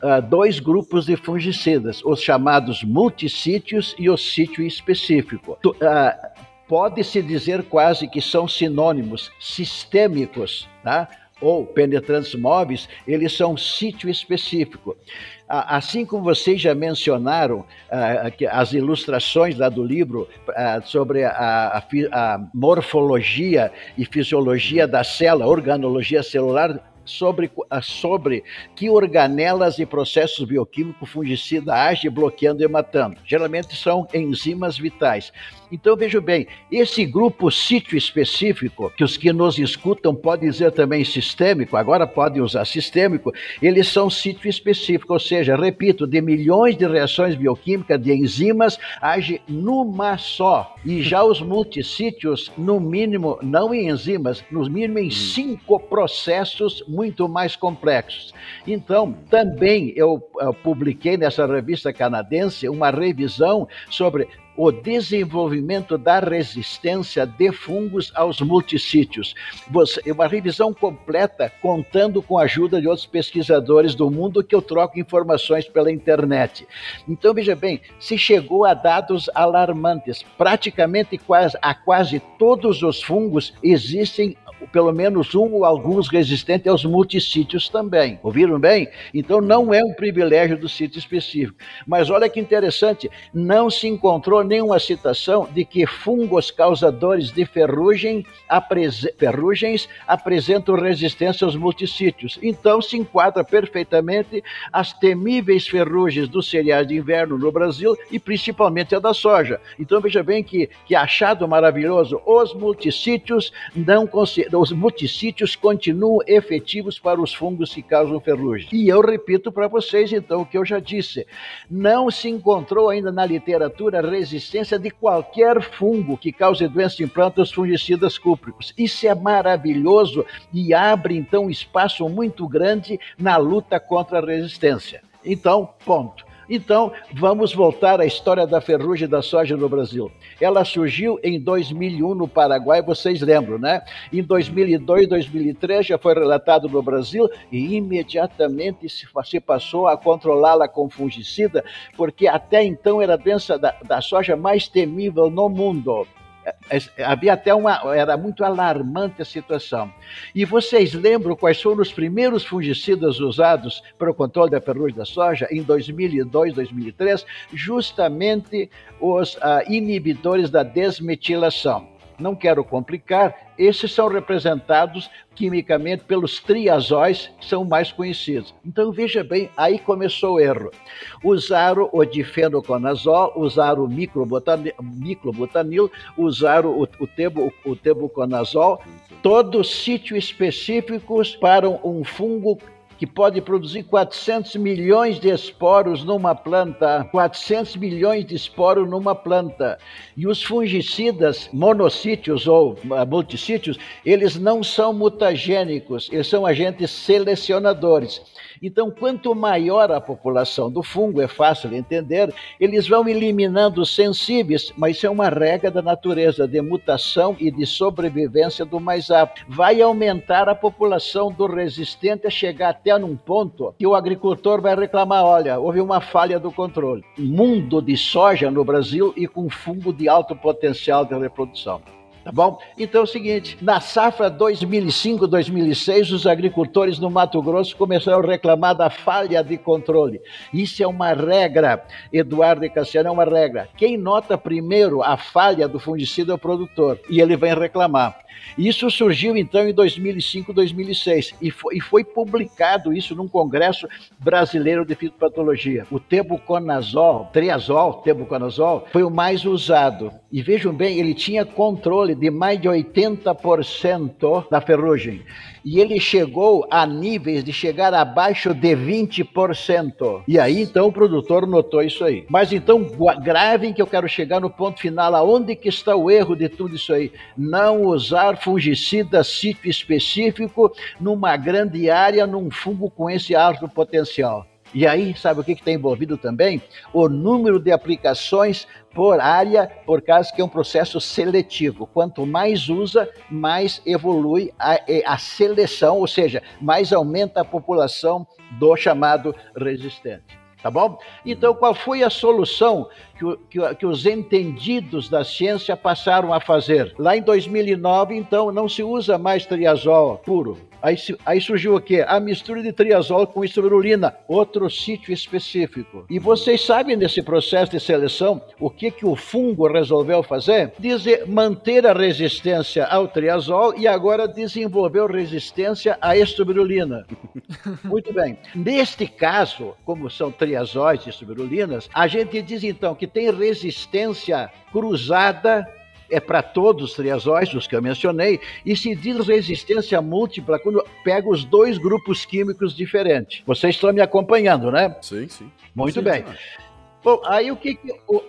uh, dois grupos de fungicidas, os chamados multissítios e o sítio específico. Uh, pode-se dizer quase que são sinônimos sistêmicos, tá? ou penetrantes móveis, eles são sítio específico. Assim como vocês já mencionaram, as ilustrações lá do livro sobre a, morfologia e fisiologia da célula, organologia celular, sobre, sobre que organelas e processos bioquímicos fungicida age bloqueando e matando. Geralmente são enzimas vitais. Então, veja bem, esse grupo sítio específico, que os que nos escutam podem dizer também sistêmico, agora podem usar sistêmico, eles são sítio específico, ou seja, repito, de milhões de reações bioquímicas de enzimas, age numa só. E já os multissítios, no mínimo, não em enzimas, no mínimo em cinco processos muito mais complexos. Então, também eu, eu publiquei nessa revista canadense uma revisão sobre o desenvolvimento da resistência de fungos aos multissítios. Uma revisão completa contando com a ajuda de outros pesquisadores do mundo que eu troco informações pela internet. Então, veja bem, se chegou a dados alarmantes. Praticamente quase, a quase todos os fungos existem pelo menos um ou alguns resistentes aos multissítios também. Ouviram bem? Então não é um privilégio do sítio específico. Mas olha que interessante, não se encontrou nenhuma citação de que fungos causadores de ferrugem, apres, ferrugens apresentam resistência aos multissítios. Então se enquadra perfeitamente as temíveis ferrugens dos cereais de inverno no Brasil e principalmente a da soja. Então veja bem que, que achado maravilhoso, os multissítios não consideram os multissítios continuam efetivos para os fungos que causam ferrugem. E eu repito para vocês, então, o que eu já disse: não se encontrou ainda na literatura resistência de qualquer fungo que cause doença em plantas fungicidas cúpricos. Isso é maravilhoso e abre, então, um espaço muito grande na luta contra a resistência. Então, ponto. Então, vamos voltar à história da ferrugem da soja no Brasil. Ela surgiu em 2001 no Paraguai, vocês lembram, né? Em 2002, 2003 já foi relatado no Brasil e imediatamente se passou a controlá-la com fungicida, porque até então era a doença da, da soja mais temível no mundo. É, é, havia até uma. Era muito alarmante a situação. E vocês lembram quais foram os primeiros fungicidas usados para o controle da ferrugem da soja em 2002, 2003? Justamente os ah, inibidores da desmetilação não quero complicar, esses são representados quimicamente pelos triazóis, que são mais conhecidos. Então veja bem, aí começou o erro. Usaram o difenoconazol, usaram o microbutanil, usaram o, o, tebo, o tebuconazol, todos sítios específicos para um fungo que pode produzir 400 milhões de esporos numa planta, 400 milhões de esporos numa planta. E os fungicidas monossítios ou ah, multissítios, eles não são mutagênicos, eles são agentes selecionadores. Então, quanto maior a população do fungo, é fácil de entender, eles vão eliminando sensíveis, mas isso é uma regra da natureza de mutação e de sobrevivência do mais apto. Vai aumentar a população do resistente a chegar até num ponto que o agricultor vai reclamar: olha, houve uma falha do controle. Mundo de soja no Brasil e com fungo de alto potencial de reprodução. Tá bom? Então é o seguinte: na safra 2005-2006, os agricultores no Mato Grosso começaram a reclamar da falha de controle. Isso é uma regra, Eduardo e Cassiano, é uma regra. Quem nota primeiro a falha do fungicida é o produtor, e ele vem reclamar. Isso surgiu então em 2005, 2006 e foi, e foi publicado isso num congresso brasileiro de fitopatologia. O tebuconazol, triazol, tebuconazol, foi o mais usado. E vejam bem, ele tinha controle de mais de 80% da ferrugem e ele chegou a níveis de chegar abaixo de 20%. E aí então o produtor notou isso aí. Mas então gravem que eu quero chegar no ponto final, aonde que está o erro de tudo isso aí? Não usar fungicida sítio específico numa grande área num fungo com esse alto potencial. E aí, sabe o que está envolvido também? O número de aplicações por área, por causa que é um processo seletivo. Quanto mais usa, mais evolui a, a seleção, ou seja, mais aumenta a população do chamado resistente. Tá bom? Então, qual foi a solução que, que, que, os entendidos da ciência passaram a fazer? Lá em 2009, então, não se usa mais triazol puro Aí, aí surgiu o quê? A mistura de triazol com estrurulina, outro sítio específico. E vocês sabem nesse processo de seleção o que, que o fungo resolveu fazer? Dizer, manter a resistência ao triazol e agora desenvolveu resistência à estrurulina. <laughs> Muito bem. Neste caso, como são triazóis e estrurulinas, a gente diz então que tem resistência cruzada é para todos os triazóis, os que eu mencionei, e se diz resistência múltipla quando pega os dois grupos químicos diferentes. Vocês estão me acompanhando, né? Sim, sim. Muito sim, bem. Bom, aí o que, que o,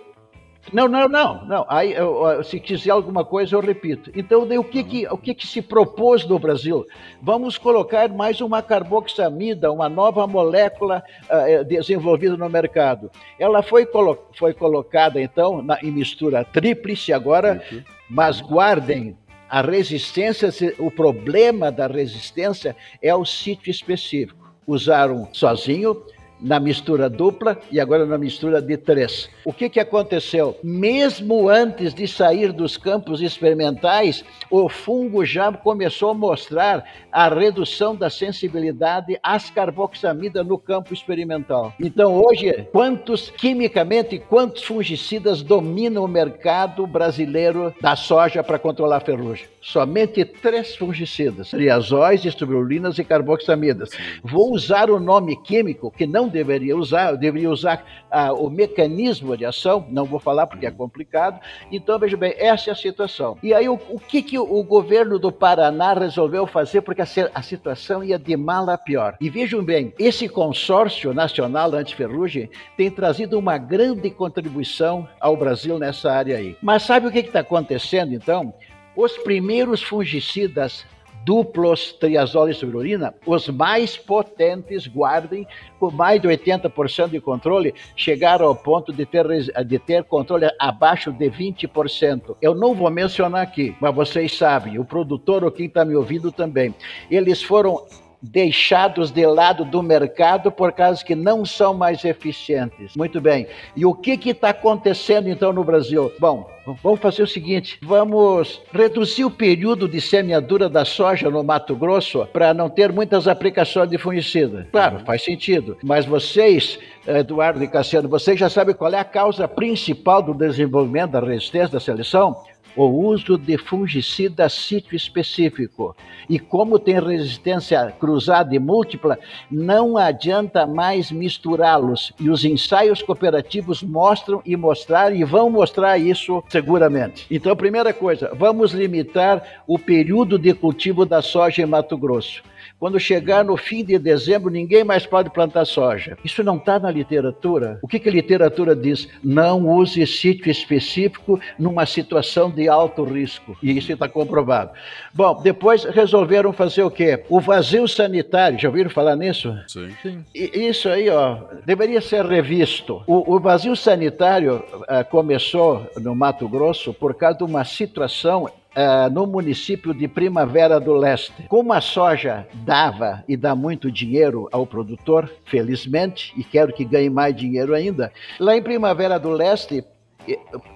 não, não, não, não. Aí, eu, se quiser alguma coisa, eu repito. Então, o que, que, o que, que se propôs no Brasil? Vamos colocar mais uma carboxamida, uma nova molécula uh, desenvolvida no mercado. Ela foi, colo foi colocada, então, na, em mistura tríplice agora, mas guardem a resistência, o problema da resistência é o sítio específico. Usaram sozinho, na mistura dupla e agora na mistura de três. O que, que aconteceu? Mesmo antes de sair dos campos experimentais, o fungo já começou a mostrar a redução da sensibilidade às carboxamidas no campo experimental. Então, hoje, quantos, quimicamente, quantos fungicidas dominam o mercado brasileiro da soja para controlar a ferrugem? Somente três fungicidas: triazóis, estrubirulinas e carboxamidas. Vou usar o nome químico que não deveria usar, eu deveria usar ah, o mecanismo de ação, não vou falar porque é complicado. Então, veja bem, essa é a situação. E aí, o, o que, que o governo do Paraná resolveu fazer? Porque a, a situação ia de mal a pior. E vejam bem, esse consórcio nacional antiferrugem tem trazido uma grande contribuição ao Brasil nessa área aí. Mas sabe o que está acontecendo, então? Os primeiros fungicidas duplos triazol e subirurina, os mais potentes, guardem, com mais de 80% de controle, chegaram ao ponto de ter, de ter controle abaixo de 20%. Eu não vou mencionar aqui, mas vocês sabem, o produtor ou quem está me ouvindo também, eles foram deixados de lado do mercado por causa que não são mais eficientes. Muito bem. E o que está acontecendo então no Brasil? Bom, vamos fazer o seguinte: vamos reduzir o período de semeadura da soja no Mato Grosso para não ter muitas aplicações de fungicida. Claro, faz sentido. Mas vocês, Eduardo e Cassiano, vocês já sabem qual é a causa principal do desenvolvimento da resistência da seleção? O uso de fungicida sítio específico. E como tem resistência cruzada e múltipla, não adianta mais misturá-los. E os ensaios cooperativos mostram e mostraram e vão mostrar isso seguramente. Então, primeira coisa, vamos limitar o período de cultivo da soja em Mato Grosso. Quando chegar no fim de dezembro, ninguém mais pode plantar soja. Isso não está na literatura. O que, que a literatura diz? Não use sítio específico numa situação de alto risco. E isso está comprovado. Bom, depois resolveram fazer o quê? O vazio sanitário. Já ouviram falar nisso? Sim. Sim. E Isso aí, ó, deveria ser revisto. O, o vazio sanitário ah, começou no Mato Grosso por causa de uma situação ah, no município de Primavera do Leste. Como a soja dava e dá muito dinheiro ao produtor, felizmente, e quero que ganhe mais dinheiro ainda, lá em Primavera do Leste,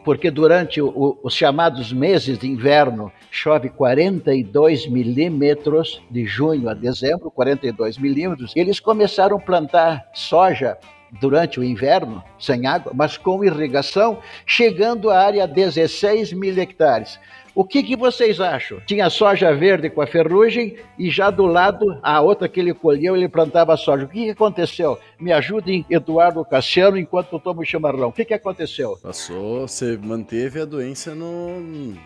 porque durante o- os chamados meses de inverno chove 42 milímetros de junho a dezembro, 42 milímetros, eles começaram a plantar soja durante o inverno, sem água, mas com irrigação, chegando à área 16 mil hectares. O que, que vocês acham? Tinha soja verde com a ferrugem e já do lado, a outra que ele colheu, ele plantava soja. O que, que aconteceu? Me ajudem, Eduardo Cassiano, enquanto eu tomo chimarrão. O que, que aconteceu? Passou, você manteve a doença no,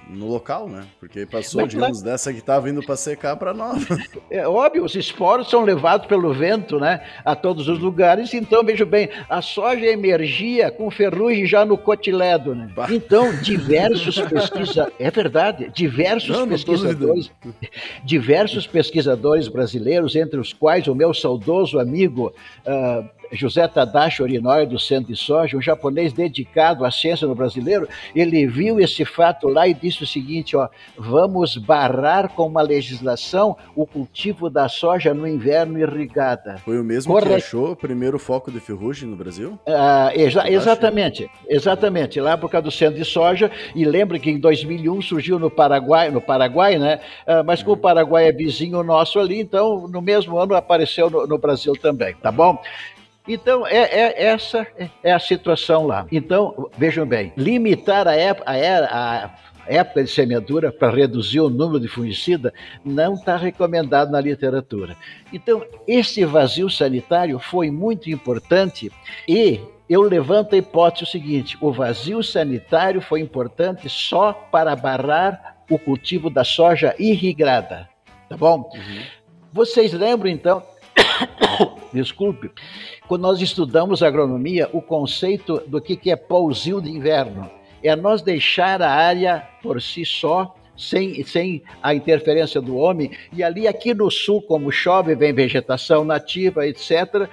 no local, né? Porque passou, Mas, digamos, dessa que tava indo pra secar pra nova. É óbvio, os esporos são levados pelo vento, né, a todos os lugares. Então, veja bem, a soja emergia com ferrugem já no cotiledo, né? Bah. Então, diversos pesquisadores, é verdade, diversos Não, não pesquisadores, diversos pesquisadores brasileiros, entre os quais o meu saudoso amigo ah, José Tadashi Orinoi, do Centro de Soja, um japonês dedicado à ciência no brasileiro, ele viu esse fato lá e disse o seguinte, ó, vamos barrar com uma legislação o cultivo da soja no inverno irrigada. Foi o mesmo que Correto. achou o primeiro foco de ferrugem no Brasil? Ah, exa- exatamente, exatamente, lá por causa do centro de soja, e lembra que em 2001 surgiu no Paraguai, no Paraguai, né? Ah, mas como o Paraguai é vizinho nosso ali, então no mesmo ano apareceu no, no Brasil também, tá bom? Então, é, é- essa é a situação lá. Então, vejam bem, limitar a, ép- a era- a época de semeadura para reduzir o número de fungicida não está recomendado na literatura. Então, esse vazio sanitário foi muito importante e eu levanto a hipótese seguinte: o vazio sanitário foi importante só para barrar o cultivo da soja irrigada. Tá bom? Vocês lembram então, <coughs> desculpe, quando nós estudamos agronomia, o conceito do que é pousio de inverno? É nós deixar a área por si só, sem, sem a interferência do homem, e ali aqui no sul, como chove, vem vegetação nativa, etc.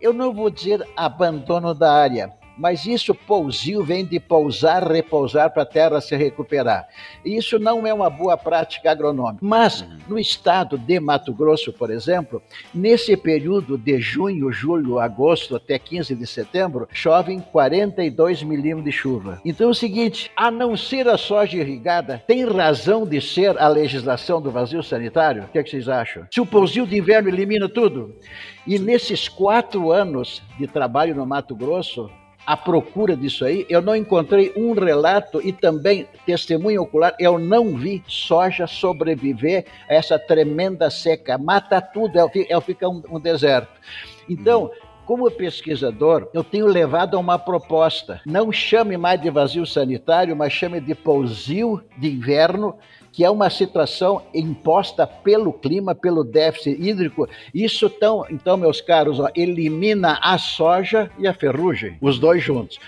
Eu não vou dizer abandono da área, mas isso pousio vem de pousar, repousar para a terra se recuperar. E Isso não é uma boa prática agronômica. Mas no estado de Mato Grosso, por exemplo, nesse período de junho, julho, agosto até 15 de setembro, chovem 42 milímetros de chuva. Então é o seguinte, a não ser a soja irrigada, tem razão de ser a legislação do vazio sanitário? O que, é que vocês acham? Se o pousio de inverno elimina tudo? E nesses quatro anos de trabalho no Mato Grosso, à procura disso aí, eu não encontrei um relato e também testemunho ocular, eu não vi soja sobreviver a essa tremenda seca. Mata tudo, ela fica, ela fica um, um deserto. Então, como pesquisador, eu tenho levado a uma proposta. Não chame mais de vazio sanitário, mas chame de pousio de inverno, que é uma situação imposta pelo clima, pelo déficit hídrico. Isso, tão, então, meus caros, ó, elimina a soja e a ferrugem, os dois juntos.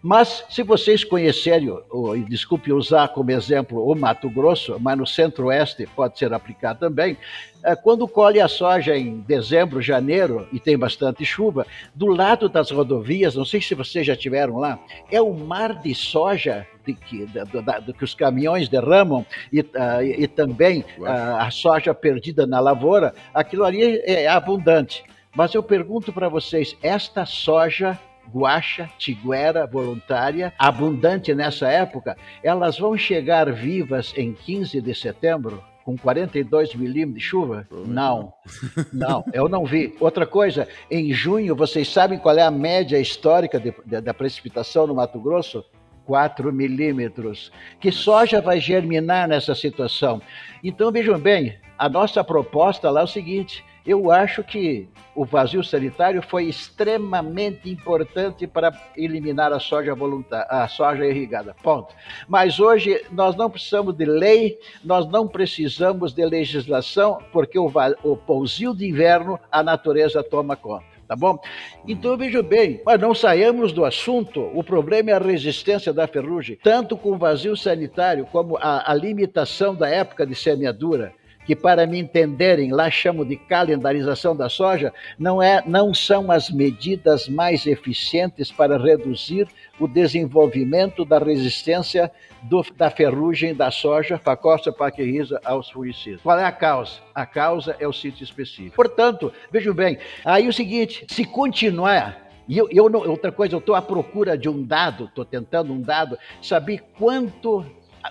Mas se vocês conhecerem, o- e desculpe usar como exemplo o Mato Grosso, mas no centro-oeste pode ser aplicado também, eh, quando colhe a soja em dezembro, janeiro e tem bastante chuva, do lado das rodovias, não sei se vocês já tiveram lá, é um mar de soja de que, da- da- do que os caminhões derramam e, ah, e- e também Ué. ah, a soja perdida na lavoura, aquilo ali é abundante. Mas eu pergunto para vocês, esta soja guaxa, tiguera, voluntária, abundante nessa época, elas vão chegar vivas em 15 de setembro? Com 42 milímetros de chuva? Não, <laughs> não, eu não vi. Outra coisa, em junho, vocês sabem qual é a média histórica de- de- da precipitação no Mato Grosso? 4 milímetros. Que soja vai germinar nessa situação? Então, vejam bem, a nossa proposta lá é o seguinte: eu acho que o vazio sanitário foi extremamente importante para eliminar a soja voluntária, a soja irrigada. Ponto. Mas hoje nós não precisamos de lei, nós não precisamos de legislação, porque o, o pousio de inverno a natureza toma conta tá bom? Então veja bem, mas não saímos do assunto. O problema é a resistência da ferrugem, tanto com o vazio sanitário como a, a limitação da época de semeadura que para me entenderem lá chamo de calendarização da soja, não, é, não são as medidas mais eficientes para reduzir o desenvolvimento da resistência do, da ferrugem da soja, Facosta paquerriza aos fungicidas. Qual é a causa? A causa é o sítio específico. Portanto, vejam bem, aí o seguinte, se continuar e eu, eu não, outra coisa, eu estou à procura de um dado, estou tentando um dado, saber quanto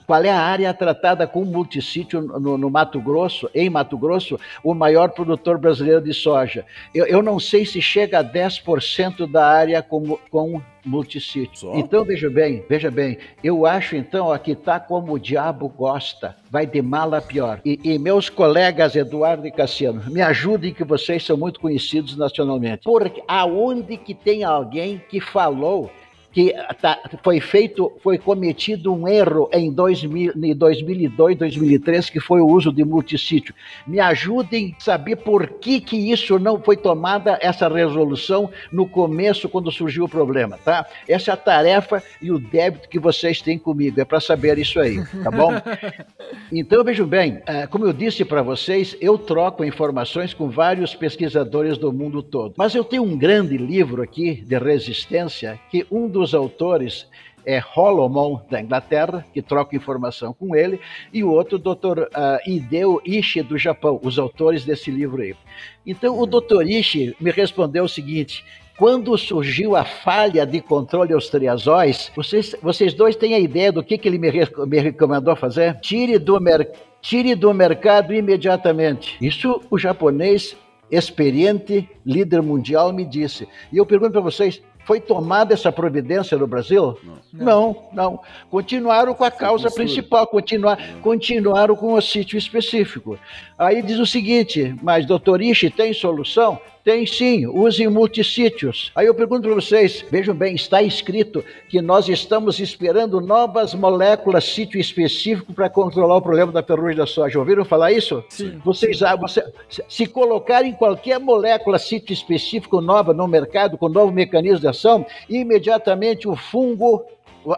qual é a área tratada com multissítio no, no, Mato Grosso, em Mato Grosso, o maior produtor brasileiro de soja. Eu, eu não sei se chega a 10% da área com, com multissítio. Então, veja bem, veja bem, eu acho então aqui está como o diabo gosta, vai de mal a pior. E, e, meus colegas Eduardo e Cassiano, me ajudem que vocês são muito conhecidos nacionalmente. Porque aonde que tem alguém que falou que tá, foi feito, foi cometido um erro em, 2000, em 2002, 2003, que foi o uso de multissítio. Me ajudem a saber por que, que isso não foi tomada, essa resolução, no começo, quando surgiu o problema, tá? Essa é a tarefa e o débito que vocês têm comigo, é para saber isso aí, tá bom? <laughs> Então, vejam bem, é, como eu disse para vocês, eu troco informações com vários pesquisadores do mundo todo, mas eu tenho um grande livro aqui de resistência que um dos dos autores é Holomon, da Inglaterra, que troca informação com ele, e o outro, Dr. Uh, Hideo Ishii, do Japão, os autores desse livro aí. Então, o Dr. Ishii me respondeu o seguinte: quando surgiu a falha de controle aos triazóis, vocês, vocês dois têm a ideia do que, que ele me, me recomendou fazer? Tire do, tire do mercado imediatamente. Isso o japonês experiente, líder mundial, me disse. E eu pergunto para vocês, foi tomada essa providência no Brasil? Não, não. não. Continuaram com a causa principal, continuar, continuaram com o sítio específico. Aí diz o seguinte, mas doutor Ishi, tem solução? Tem sim, use multissítios. Aí eu pergunto para vocês, vejam bem, está escrito que nós estamos esperando novas moléculas sítio específico para controlar o problema da ferrugem da soja. Ouviram falar isso? Sim. Vocês, ah, você, se colocarem qualquer molécula sítio específico nova no mercado, com novo mecanismo de ação, imediatamente o fungo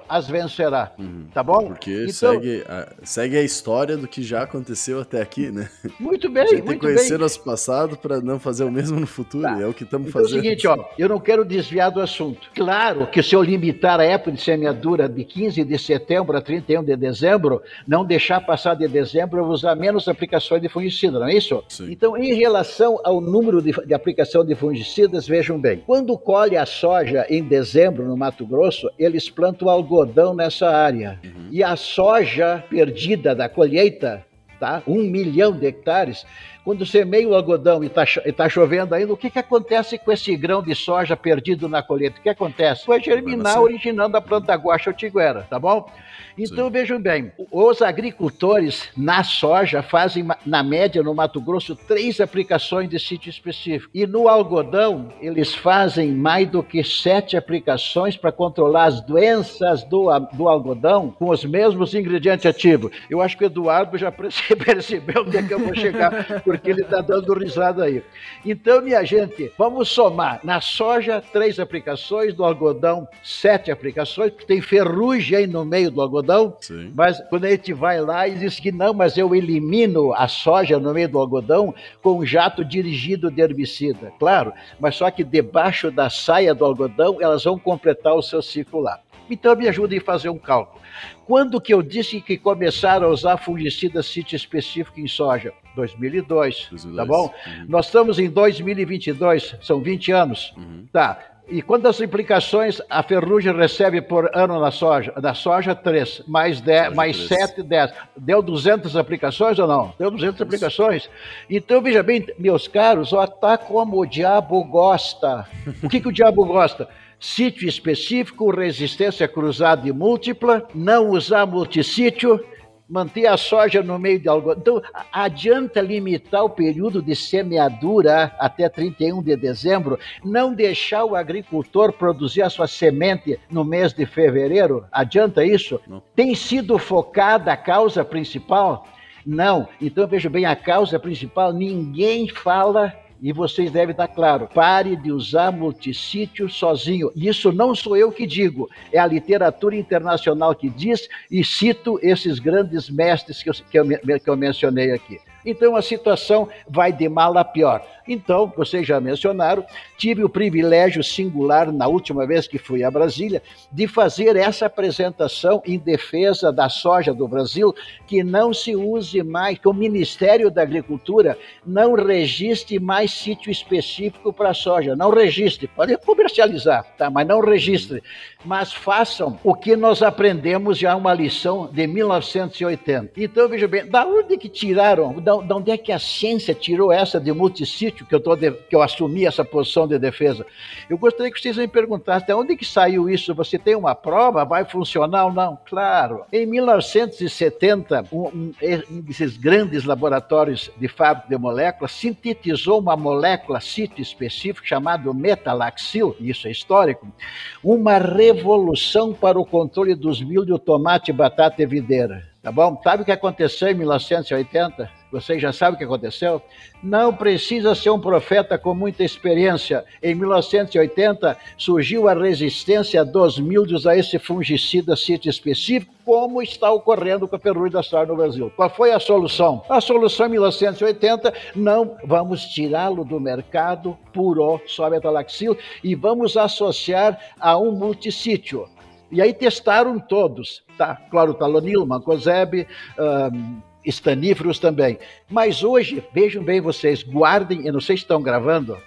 as vencerá. Uhum. Tá bom? Porque então, segue, a, segue a história do que já aconteceu até aqui, né? Muito <laughs> bem, muito tem que conhecer nosso passado para não fazer o mesmo no futuro. Tá. É o que estamos então, fazendo. É o seguinte, ó, eu não quero desviar do assunto. Claro que se eu limitar a época de semeadura de 15 de setembro a 31 de dezembro, não deixar passar de dezembro, eu vou usar menos aplicações de fungicida, não é isso? Sim. Então, em relação ao número de, de aplicação de fungicidas, vejam bem. Quando colhe a soja em dezembro no Mato Grosso, eles plantam algodão nessa área. Uhum. E a soja perdida da colheita, tá? um milhão de hectares, quando semeia o algodão e está tá chovendo ainda, o que, que acontece com esse grão de soja perdido na colheita? O que acontece? Vai germinar originando a planta guaxa ou tiguera, tá bom? Então Sim. vejam bem, os agricultores na soja fazem, na média, no Mato Grosso, três aplicações de sítio específico. E no algodão, eles fazem mais do que sete aplicações para controlar as doenças do, do algodão com os mesmos ingredientes ativos. Eu acho que o Eduardo já <laughs> percebeu onde é que eu vou chegar porque ele está dando risada aí. Então, minha gente, vamos somar. Na soja, três aplicações, no algodão, sete aplicações, porque tem ferrugem aí no meio do algodão. Sim. Mas quando a gente vai lá e diz que não, mas eu elimino a soja no meio do algodão com um jato dirigido de herbicida. Claro, mas só que debaixo da saia do algodão, elas vão completar o seu ciclo lá. Então me ajude a fazer um cálculo. Quando que eu disse que começaram a usar fungicida sítio específico em soja? 2002, 2002. tá bom? Uhum. Nós estamos em 2022, são 20 anos. Uhum. Tá. E quantas implicações a ferrugem recebe por ano na soja? Da soja, 3, mais, 10, mais 7, 10. Deu 200 aplicações ou não? Deu 200 Isso. aplicações. Então, veja bem, meus caros, ó, tá como o diabo gosta. O que, que o diabo gosta? Sítio específico, resistência cruzada e múltipla, não usar multissítio, manter a soja no meio de algodão. Então, adianta limitar o período de semeadura até 31 de dezembro, não deixar o agricultor produzir a sua semente no mês de fevereiro? Adianta isso? Não. Tem sido focada a causa principal? Não. Então, veja bem, a causa principal, ninguém fala e vocês devem estar claro, pare de usar multissítio sozinho. Isso não sou eu que digo, é a literatura internacional que diz e cito esses grandes mestres que eu, que eu, que eu mencionei aqui. Então a situação vai de mal a pior. Então, vocês já mencionaram, tive o privilégio singular, na última vez que fui a Brasília, de fazer essa apresentação em defesa da soja do Brasil, que não se use mais, que o Ministério da Agricultura não registre mais sítio específico para soja. Não registre, pode comercializar, tá? mas não registre. Mas façam o que nós aprendemos já uma lição de 1980. Então, veja bem, da onde que tiraram, da, da onde é que a ciência tirou essa de multissítio? que eu, tô de, que eu assumi essa posição de defesa. Eu gostaria que vocês me perguntassem, onde que saiu isso? Você tem uma prova? Vai funcionar ou não? Claro. Em 1970, um, um, um desses grandes laboratórios de fábrica de moléculas sintetizou uma molécula sítio específico chamado metalaxil, isso é histórico, uma revolução para o controle dos milho, tomate, batata e videira. Tá bom? Sabe o que aconteceu em 1980? Vocês já sabem o que aconteceu? Não precisa ser um profeta com muita experiência. Em 1980 surgiu a resistência dos mildios a esse fungicida sítio específico, como está ocorrendo com a ferrugem da soja no Brasil. Qual foi a solução? A solução em 1980, não vamos tirá-lo do mercado puro, só metalaxil, e vamos associar a um multissítio. E aí testaram todos, tá? Clorotalonil, mancozeb, um, estaníferos também. Mas hoje, vejam bem vocês, guardem, eu não sei se estão gravando,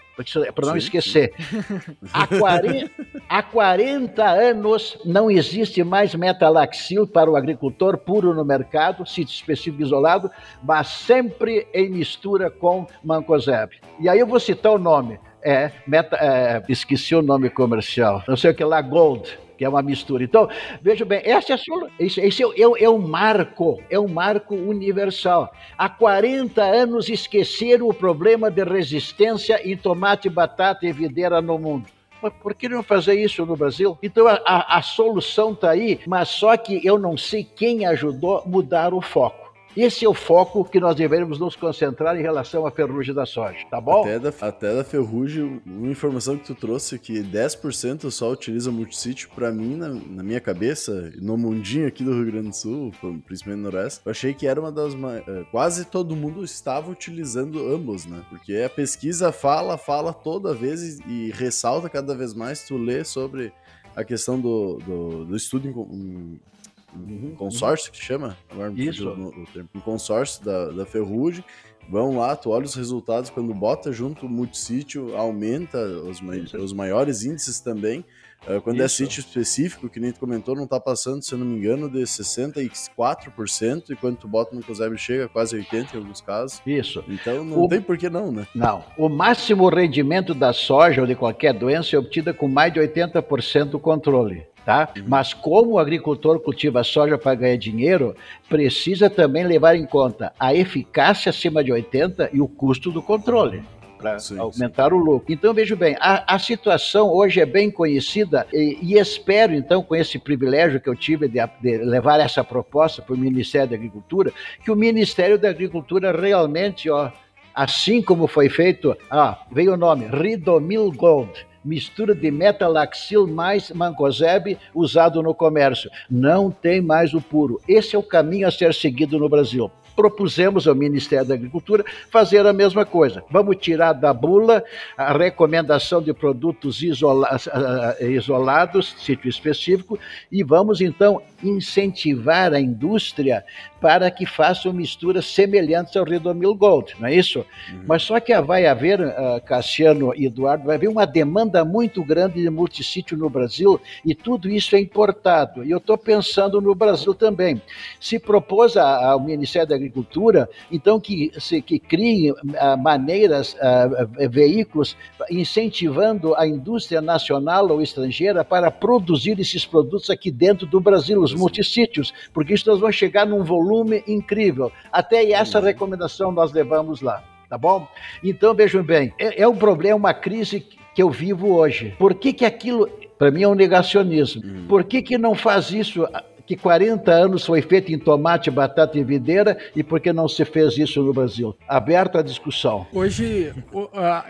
para não sim, esquecer. <laughs> Há 40, há 40 anos não existe mais metalaxil para o agricultor puro no mercado, sítio específico isolado, mas sempre em mistura com mancozeb. E aí eu vou citar o nome. É, meta, é, esqueci o nome comercial. Não sei o que lá, Gold que é uma mistura. Então, veja bem, essa é sua, esse, esse é, é, é um marco, é um marco universal. Há 40 anos esqueceram o problema de resistência em tomate, batata e videira no mundo. Mas por que não fazer isso no Brasil? Então a, a, a solução está aí, mas só que eu não sei quem ajudou mudar o foco. Esse é o foco que nós devemos nos concentrar em relação à ferrugem da soja, tá bom? Até da, até da ferrugem, uma informação que tu trouxe que 10% só utiliza multissítio, para mim, na, na, minha cabeça, no mundinho aqui do Rio Grande do Sul, principalmente no Noroeste, eu achei que era uma das... Eh, quase todo mundo estava utilizando ambos, né? Porque a pesquisa fala, fala toda vez e, e ressalta cada vez mais, tu lê sobre a questão do, do, do estudo em, uhum, consórcio uhum. que chama? Agora Isso. Termo. Um consórcio da, da Ferrugem. Vão lá, tu olha os resultados, quando bota junto o multissítio, aumenta os, os maiores índices também. Uh, quando é Isso. é sítio específico, que nem tu comentou, não tá passando, se eu não me engano, de 64%, e quando tu bota no COSEB chega a quase 80% em alguns casos. Isso. Então não o... tem por que não, né? Não. O máximo rendimento da soja ou de qualquer doença é obtida com mais de 80% do controle tá? Uhum. Mas como o agricultor cultiva soja para ganhar dinheiro, precisa também levar em conta a eficácia acima de 80 e o custo do controle para aumentar sim. o lucro. Então, vejo bem, a, a, situação hoje é bem conhecida e, e, espero, então, com esse privilégio que eu tive de, de levar essa proposta para o Ministério da Agricultura, que o Ministério da Agricultura realmente, ó, assim como foi feito, ah, veio o nome, Ridomil Gold, mistura de metalaxil mais mancozeb usado no comércio. Não tem mais o puro. Esse é o caminho a ser seguido no Brasil propusemos ao Ministério da Agricultura fazer a mesma coisa. Vamos tirar da bula a recomendação de produtos isola isolados, sítio específico, e vamos então incentivar a indústria para que façam misturas semelhantes ao Redomil Gold, não é isso? Uhum. Mas só que vai haver, uh, Cassiano e Eduardo, vai haver uma demanda muito grande de multissítio no Brasil e tudo isso é importado. E eu estou pensando no Brasil também. Se propôs ao Ministério da agricultura, então que, se, que criem uh, maneiras, uh, veículos incentivando a indústria nacional ou estrangeira para produzir esses produtos aqui dentro do Brasil, os multissítios, porque isso nós vamos chegar num volume incrível. Até essa recomendação nós levamos lá, tá bom? Então vejam bem, é, é um problema, uma crise que eu vivo hoje. Por que, que aquilo, para mim, é um negacionismo? Hum. Por que, que não faz isso que 40 anos foi feito em tomate, batata e videira e por que não se fez isso no Brasil? Aberto à discussão. Hoje,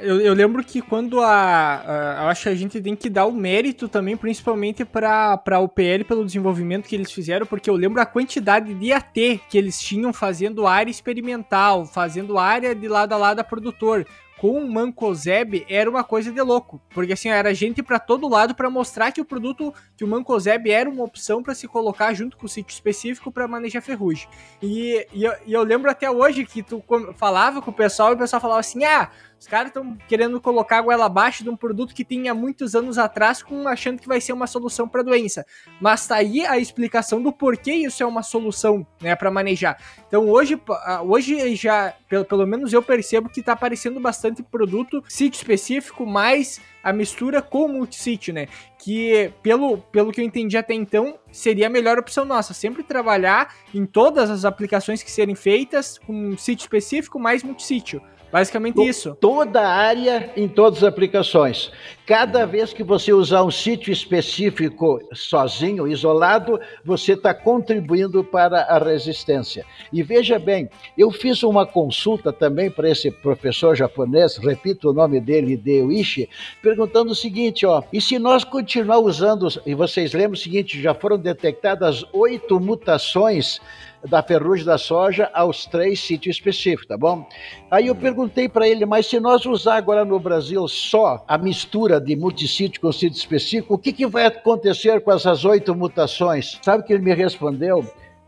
eu, eu lembro que quando a, Eu acho que a gente tem que dar o mérito também, principalmente para a UPL, pelo desenvolvimento que eles fizeram, porque eu lembro a quantidade de AT que eles tinham fazendo área experimental, fazendo área de lado a lado a produtor com o Mancozeb era uma coisa de louco, porque assim, era gente para todo lado para mostrar que o produto, que o Mancozeb era uma opção para se colocar junto com o sítio específico para manejar ferrugem. E, e, eu, e, eu, lembro até hoje que tu falava com o pessoal e o pessoal falava assim: "Ah, os caras estão querendo colocar a goela abaixo de um produto que tinha muitos anos atrás, com achando que vai ser uma solução para a doença. Mas tá aí a explicação do porquê isso é uma solução, né, para manejar. Então hoje, hoje já, pelo, pelo menos eu percebo que tá aparecendo bastante produto sítio específico, mais a mistura com o multisítio, né? Que, pelo, pelo que eu entendi até então, seria a melhor opção nossa. Sempre trabalhar em todas as aplicações que serem feitas com um sítio específico mais multisítio. Basicamente isso. Toda a área em todas as aplicações. Cada vez que você usar um sítio específico sozinho, isolado, você está contribuindo para a resistência. E veja bem, eu fiz uma consulta também para esse professor japonês, repito o nome dele, Deishi, perguntando o seguinte, ó, e se nós continuar usando, e vocês lembram o seguinte, já foram detectadas oito mutações da ferrugem da soja aos três sítios específicos, tá bom? Aí eu perguntei para ele, mas se nós usar agora no Brasil só a mistura de multissítio com sítio específico, o que, que vai acontecer com essas oito mutações? Sabe o que ele me respondeu?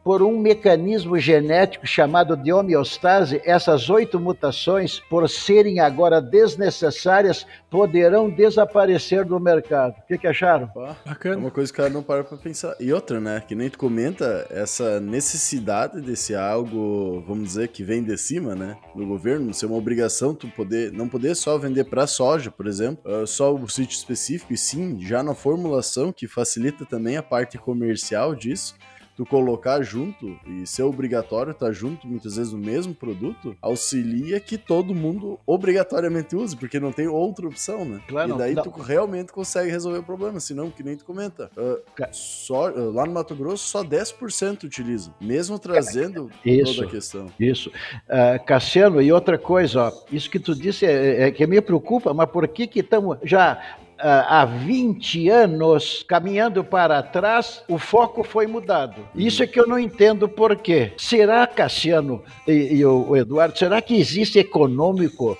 Por um mecanismo genético chamado de homeostase, essas oito mutações, por serem agora desnecessárias, poderão desaparecer do mercado. O que, que acharam? Bacana. É uma coisa que o cara não para pra pensar. E outra, né? Que nem tu comenta, essa necessidade desse algo, vamos dizer, que vem de cima, né? Do governo, ser uma obrigação tu poder, não poder só vender para soja, por exemplo, uh, só o sítio específico, e sim, já na formulação, que facilita também a parte comercial disso tu colocar junto e ser obrigatório estar tá junto muitas vezes no mesmo produto, auxilia que todo mundo obrigatoriamente use, porque não tem outra opção, né? Claro, e daí não, tu realmente consegue resolver o problema, senão, que nem tu comenta, uh, só, uh, lá no Mato Grosso só 10% utilizam, mesmo trazendo isso, toda a questão. Isso. Uh, Cassiano, e outra coisa, ó, isso que tu disse é, é, que me preocupa, mas por que que estamos já há 20 anos caminhando para trás, o foco foi mudado. Isso é que eu não entendo por quê. Será, Cassiano e, e o Eduardo, será que existe econômico,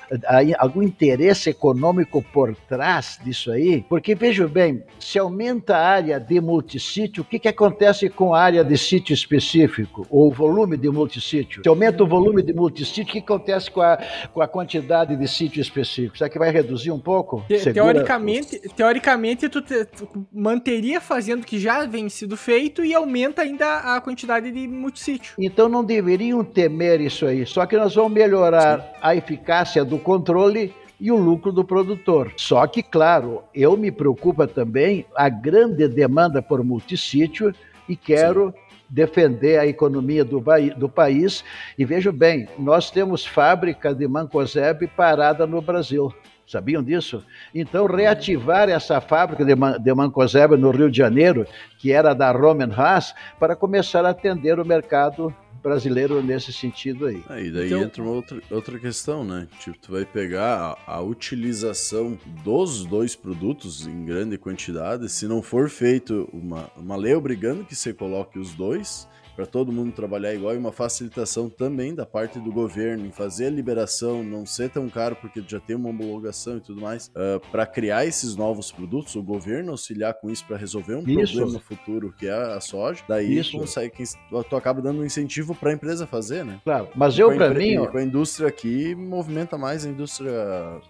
algum interesse econômico por trás disso aí? Porque veja bem, se aumenta a área de multissítio, o que, que acontece com a área de sítio específico, ou o volume de multissítio? Se aumenta o volume de multissítio, o que acontece com a, com a quantidade de sítio específico? Será que vai reduzir um pouco? Te, teoricamente, teoricamente, teoricamente tu, te, tu, manteria fazendo o que já vem sido feito e aumenta ainda a quantidade de multissítio. Então não deveriam temer isso aí, só que nós vamos melhorar Sim. a eficácia do controle e o lucro do produtor. Só que, claro, eu me preocupa também a grande demanda por multissítio e quero Sim defender a economia do, do, país. E vejo bem, nós temos fábrica de Mancozeb parada no Brasil. Sabiam disso? Então, reativar essa fábrica de, man de Mancozeba no Rio de Janeiro, que era da Roman Haas, para começar a atender o mercado brasileiro nesse sentido aí. Aí daí então, entra uma outra, outra questão, né? Tipo, tu vai pegar a, a, utilização dos dois produtos em grande quantidade, se não for feito uma, uma lei obrigando que você coloque os dois, para todo mundo trabalhar igual e uma facilitação também da parte do governo em fazer a liberação, não ser tão caro porque já tem uma homologação e tudo mais, uh, ah, para criar esses novos produtos, o governo auxiliar com isso para resolver um isso. problema no futuro que é a soja, daí isso. consegue, tu acaba dando um incentivo para a empresa fazer, né? Claro, mas eu para mim, com a indústria aqui movimenta mais a indústria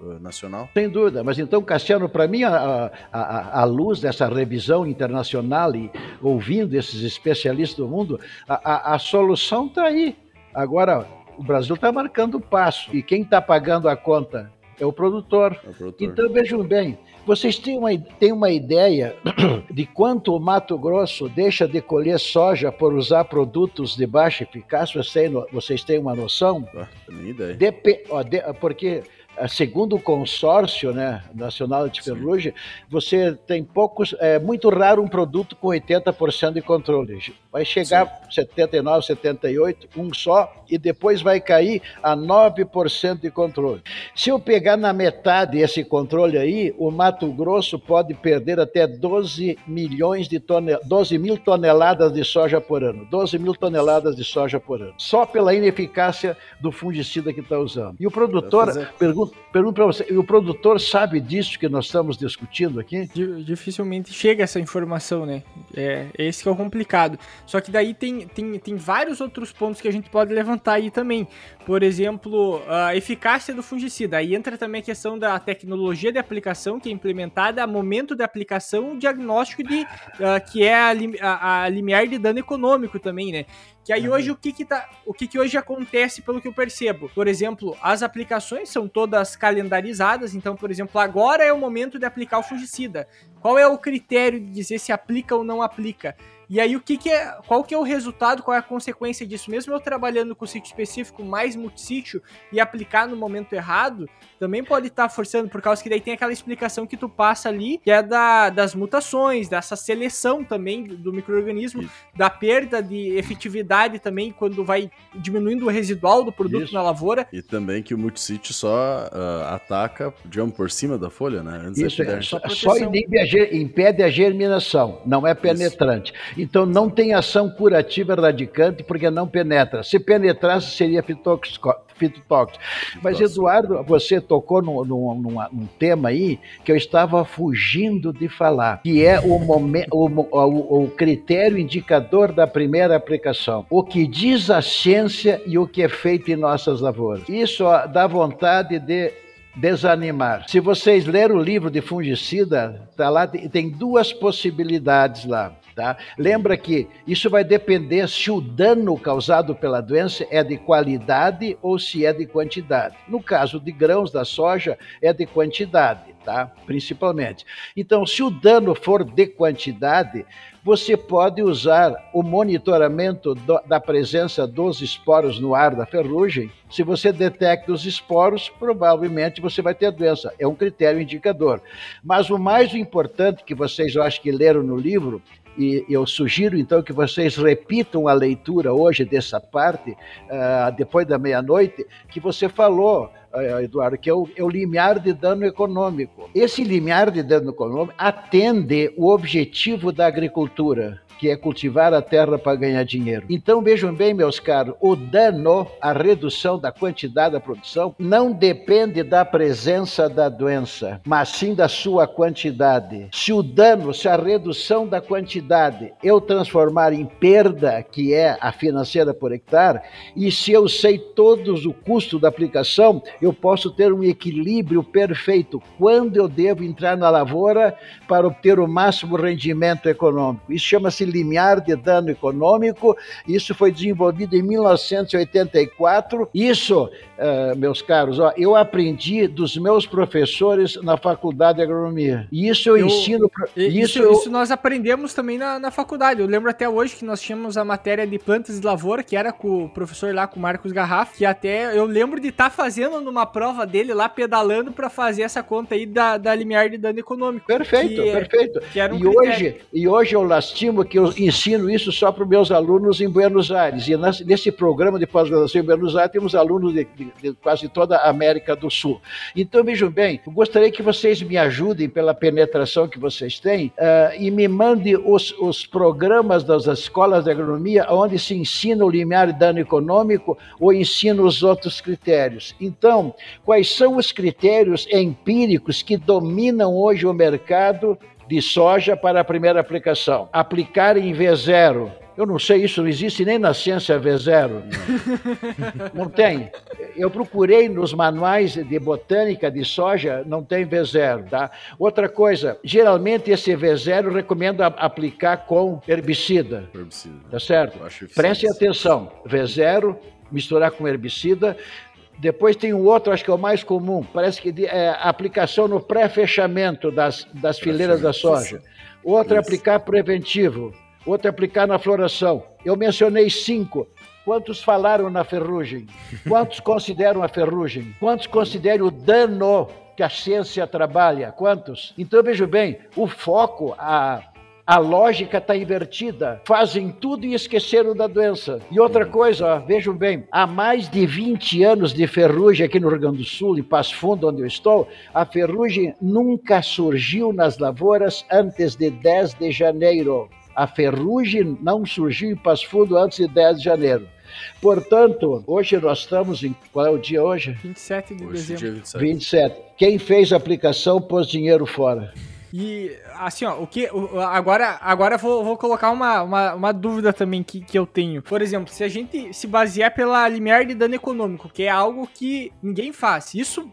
uh, nacional. Sem dúvida, mas então Cassiano, para mim a, a, a luz dessa revisão internacional e ouvindo esses especialistas do mundo, a, a, a solução está aí. Agora, o Brasil está marcando o passo. E quem está pagando a conta é o produtor. É o produtor. Então vejam bem, vocês têm uma, têm uma ideia <clears throat> de quanto o Mato Grosso deixa de colher soja por usar produtos de baixa eficácia? Vocês têm, uma noção? Ah, nem ideia. Ó, de- porque, ah, segundo o consórcio né, nacional de ferrugem, você tem poucos, é muito raro um produto com 80% de controle. Vai chegar 79, 78, um só, e depois vai cair a 9% de controle. Se eu pegar na metade esse controle aí, o Mato Grosso pode perder até 12 milhões de tonel 12 mil toneladas de soja por ano. 12 mil toneladas de soja por ano. Só pela ineficácia do fungicida que está usando. E o produtor, pergunto, pergunto para você, o produtor sabe disso que nós estamos discutindo aqui? Di- Dificilmente chega essa informação, né? É esse que é o complicado. Só que daí tem, tem, tem vários outros pontos que a gente pode levantar aí também. Por exemplo, a eficácia do fungicida. Aí entra também a questão da tecnologia de aplicação que é implementada, momento de aplicação, diagnóstico de ah, que é a, a- a limiar de dano econômico também, né? Que aí hoje o que que tá, o que que hoje acontece pelo que eu percebo? Por exemplo, as aplicações são todas calendarizadas, então, por exemplo, agora é o momento de aplicar o fungicida. Qual é o critério de dizer se aplica ou não aplica? E aí o que, que é, qual que é o resultado, qual é a consequência disso? Mesmo eu trabalhando com sítio específico, mais multissítio e aplicar no momento errado, também pode estar forçando, por causa que daí tem aquela explicação que tu passa ali, que é da, das mutações, dessa seleção também do microorganismo, da perda de efetividade também quando vai diminuindo o residual do produto Isso. na lavoura. E também que o multisítio só ah, ataca, digamos, por cima da folha, né? Antes da Isso é, só, proteção. só inibe a ger- impede a germinação, não é penetrante. Então não tem ação curativa radicante porque não penetra. Se penetrasse, seria fitóxico. fitotóxico. Mas. Eduardo, você tocou num, num- num- tema aí que eu estava fugindo de falar, que é o, momen- o o- o critério indicador da primeira aplicação. O que diz a ciência e o que é feito em nossas lavouras. Isso ó, dá vontade de desanimar. Se vocês lerem o livro de fungicida, tá lá, tem duas possibilidades lá. Tá? Lembra que isso vai depender se o dano causado pela doença é de qualidade ou se é de quantidade. No caso de grãos da soja, é de quantidade, tá? Principalmente. Então, se o dano for de quantidade, você pode usar o monitoramento do- da presença dos esporos no ar da ferrugem. Se você detecta os esporos, provavelmente você vai ter doença. É um critério indicador. Mas o mais importante que vocês, eu acho que leram no livro, e eu sugiro então que vocês repitam a leitura hoje dessa parte, ah, depois da meia-noite, que você falou, ah, Eduardo, que é o, é o limiar de dano econômico. Esse limiar de dano econômico atende o objetivo da agricultura, que é cultivar a terra para ganhar dinheiro. Então vejam bem, meus caros, o dano, a redução da quantidade da produção, não depende da presença da doença, mas sim da sua quantidade. Se o dano, se a redução da quantidade eu transformar em perda, que é a financeira por hectare, e se eu sei todos o custo da aplicação, eu posso ter um equilíbrio perfeito. Quando eu devo entrar na lavoura para obter o máximo rendimento econômico? Isso chama-se limiar de dano econômico. Isso foi desenvolvido em 1984. Isso, eh, meus caros, ó, eu aprendi dos meus professores na faculdade de agronomia. Isso eu, Eu- ensino. pra- Isso, Isso, eu- isso nós aprendemos também na, na faculdade. Eu lembro até hoje que nós tínhamos a matéria de plantas de lavoura, que era com o professor lá, com o Marcos Garraf, que até eu lembro de estar fazendo numa prova dele lá, pedalando pra fazer essa conta aí da, da limiar de dano econômico. Perfeito, que é- perfeito. Que um e, critério. hoje, e hoje eu lastimo que eu ensino isso só para os meus alunos em Buenos Aires. E nesse programa de pós-graduação em Buenos Aires temos alunos de, de- de quase toda a América do Sul. Então, vejam bem, eu gostaria que vocês me ajudem pela penetração que vocês têm ah, e me mandem os, os programas das escolas de agronomia onde se ensina o limiar de dano econômico ou ensina os outros critérios. Então, quais são os critérios empíricos que dominam hoje o mercado de soja para a primeira aplicação. Aplicar em V0. Eu não sei, isso não existe nem na ciência V0. <laughs> Não tem. Eu procurei nos manuais de botânica de soja, não tem V0, tá? Outra coisa, geralmente esse V0 eu recomendo aplicar com herbicida, Herbicida. tá certo? Prestem atenção, V0 misturar com herbicida. Depois tem um outro, acho que é o mais comum, parece que é aplicação no pré-fechamento das, das fileiras da soja. Outro é aplicar preventivo, outro é aplicar na floração. Eu mencionei cinco. Quantos falaram na ferrugem? Quantos <laughs> consideram a ferrugem? Quantos consideram o dano que a ciência trabalha? Quantos? Então, veja bem, o foco, a, a lógica está invertida. Fazem tudo e esqueceram da doença. E outra coisa, ó, vejam bem, há mais de 20 anos de ferrugem aqui no Rio Grande do Sul, em Passo Fundo, onde eu estou, a ferrugem nunca surgiu nas lavouras antes de 10 de janeiro. A ferrugem não surgiu em Passo Fundo antes de 10 de janeiro. Portanto, hoje nós estamos em. Qual é o dia hoje? 27 de hoje, dezembro. Dia 27. 27. Quem fez a aplicação pôs dinheiro fora. E assim, ó, o que. Agora, agora vou, vou colocar uma, uma, uma, dúvida também que, que eu tenho. Por exemplo, se a gente se basear pela limiar de dano econômico, que é algo que ninguém faz, isso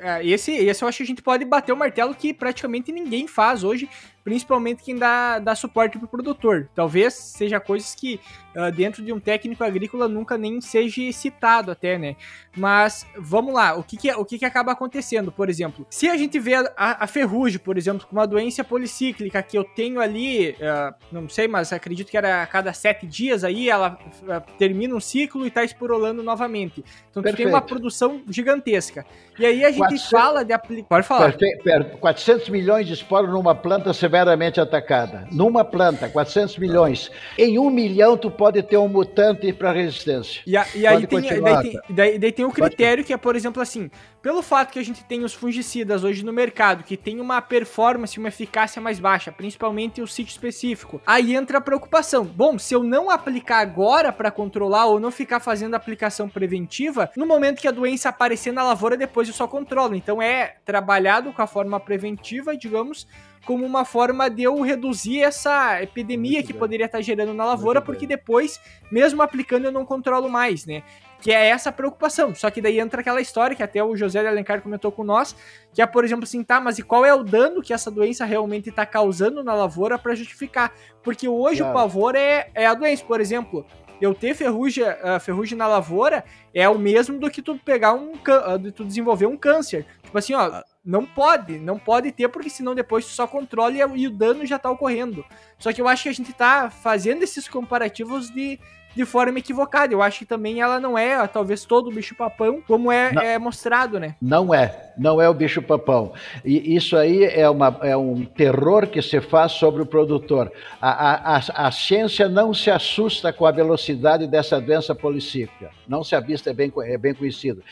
é, esse, esse eu acho que a gente pode bater o martelo que praticamente ninguém faz hoje, principalmente quem dá, dá suporte para o produtor. Talvez seja coisas que uh, dentro de um técnico agrícola nunca nem seja citado até, né? Mas vamos lá, o que que, o que que acaba acontecendo? Por exemplo, se a gente vê a, a ferrugem, por exemplo, com uma doença policíclica que eu tenho ali, uh, não sei, mas acredito que era a cada sete dias aí, ela uh, termina um ciclo e está esporolando novamente. Então tu tem uma produção gigantesca. E aí a gente 400... fala de aplicar. Pode falar. Perfeito. 400 milhões de esporos numa planta, você vai severamente atacada. Numa planta, 400 milhões. Em um milhão, tu pode ter um mutante para resistência. E, a, e aí tem, daí, tem, daí, daí tem o critério que é, por exemplo, assim, pelo fato que a gente tem os fungicidas hoje no mercado, que tem uma performance, uma eficácia mais baixa, principalmente o sítio específico, aí entra a preocupação. Bom, se eu não aplicar agora para controlar ou não ficar fazendo aplicação preventiva, no momento que a doença aparecer na lavoura, depois eu só controlo. Então é trabalhado com a forma preventiva, digamos, como uma forma de eu reduzir essa epidemia Muito que bem. poderia estar gerando na lavoura, Muito porque bem. depois, mesmo aplicando, eu não controlo mais, né? Que é essa preocupação. Só que daí entra aquela história que até o José de Alencar comentou com nós, que é, por exemplo, assim, tá, mas e qual é o dano que essa doença realmente está causando na lavoura para justificar? Porque hoje claro. o pavor é, é a doença, por exemplo eu ter ferrugem, uh, ferrugem na lavoura é o mesmo do que tu pegar um uh, de tu desenvolver um câncer. Tipo assim, ó, ah. Não pode, não pode ter, porque senão depois tu só controla e, e o dano já tá ocorrendo. Só que eu acho que a gente tá fazendo esses comparativos de de forma equivocada. Eu acho que também ela não é, talvez, todo o bicho-papão, como é, é, mostrado, né? Não é, não é o bicho-papão. E isso aí é, uma, é um terror que se faz sobre o produtor. A, a, a, ciência não se assusta com a velocidade dessa doença policíclica. Não se avista, é bem, é bem conhecido.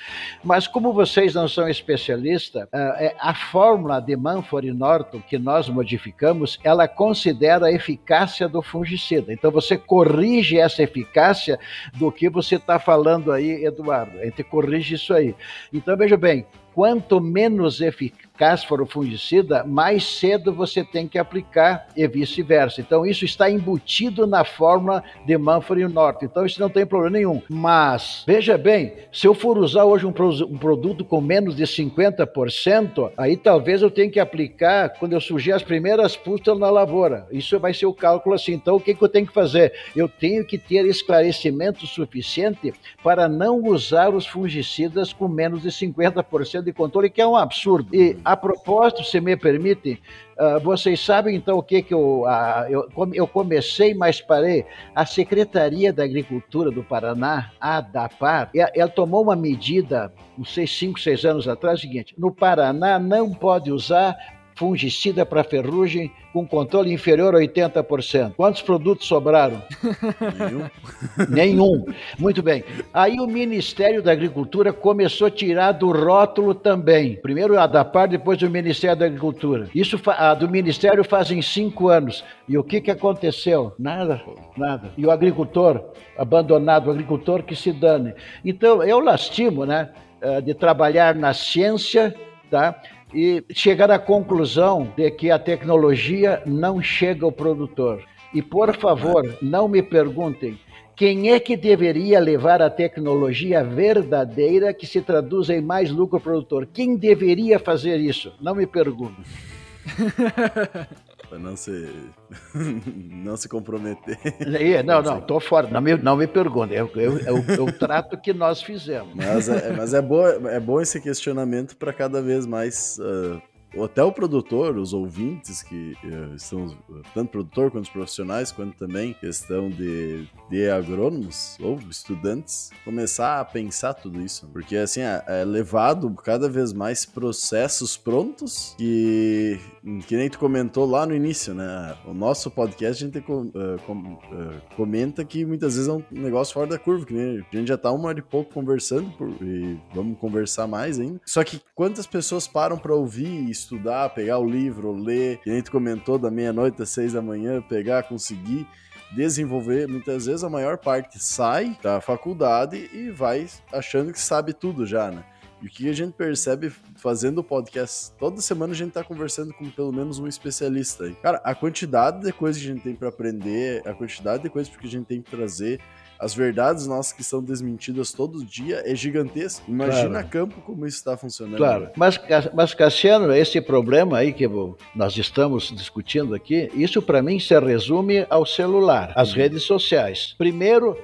Mas como vocês não são especialistas, é, a fórmula de Manford e Norton que nós modificamos, ela considera a eficácia do fungicida. Então você corrige essa eficácia eficácia do que você está falando aí, Eduardo. A gente corrige isso aí. Então, veja bem, quanto menos eficaz eficaz for o fungicida, mais cedo você tem que aplicar e vice-versa. Então, isso está embutido na fórmula de Manfred Norte. Então, isso não tem problema nenhum. Mas, veja bem, se eu for usar hoje um, um produto com menos de 50%, aí talvez eu tenha que aplicar quando eu surgir as primeiras pústulas na lavoura. Isso vai ser o cálculo assim. Então, o que, que eu tenho que fazer? Eu tenho que ter esclarecimento suficiente para não usar os fungicidas com menos de 50% de controle, que é um absurdo. E a propósito, se me permite, uh, vocês sabem então o que, que eu, uh, eu, eu, comecei, mas parei. A Secretaria da Agricultura do Paraná, a DAPAR, ela, ela tomou uma medida, não sei, cinco, seis anos atrás, o seguinte: no Paraná não pode usar fungicida para ferrugem com controle inferior a 80%. Quantos produtos sobraram? Nenhum. Nenhum. Muito bem. Aí o Ministério da Agricultura começou a tirar do rótulo também. Primeiro a da par, depois o Ministério da Agricultura. Isso a do Ministério fazem cinco anos. E o que, que aconteceu? Nada, nada. E o agricultor, abandonado, o agricultor que se dane. Então, eu lastimo, né, eh, de trabalhar na ciência, tá? E chegar à conclusão de que a tecnologia não chega ao produtor. E por favor, não me perguntem quem é que deveria levar a tecnologia verdadeira que se traduz em mais lucro produtor. Quem deveria fazer isso? Não me perguntem. <laughs> Pra não se. <laughs> não se comprometer. Não, não, tô fora. Não me, não me pergunte. Eu, eu, eu, eu trato que nós fizemos. Mas é, mas é, boa, é bom esse questionamento para cada vez mais. Uh até o produtor, os ouvintes que uh, estão, tanto produtor quanto os profissionais, quanto também questão de, de agrônomos ou estudantes, começar a pensar tudo isso. Porque assim, é, é levado cada vez mais processos prontos que, que nem tu comentou lá no início, né? O nosso podcast a gente uh, com, uh, comenta que muitas vezes é um negócio fora da curva, que nem, a gente já tá uma hora e pouco conversando por, e vamos conversar mais ainda. Só que quantas pessoas param para ouvir isso? Estudar, pegar o livro, ler, que a gente comentou da meia-noite às seis da manhã, pegar, conseguir desenvolver. Muitas vezes a maior parte sai da faculdade e vai achando que sabe tudo já, né? E o que a gente percebe fazendo o podcast, toda semana a gente tá conversando com pelo menos um especialista aí. Cara, a quantidade de coisas que a gente tem para aprender, a quantidade de coisas que a gente tem que trazer, as verdades nossas que são desmentidas todo dia é gigantesco. Imagina claro. campo como isso está funcionando. Claro, mas, mas Cassiano, esse problema aí que nós estamos discutindo aqui, isso para mim se resume ao celular, às redes sociais. Primeiro,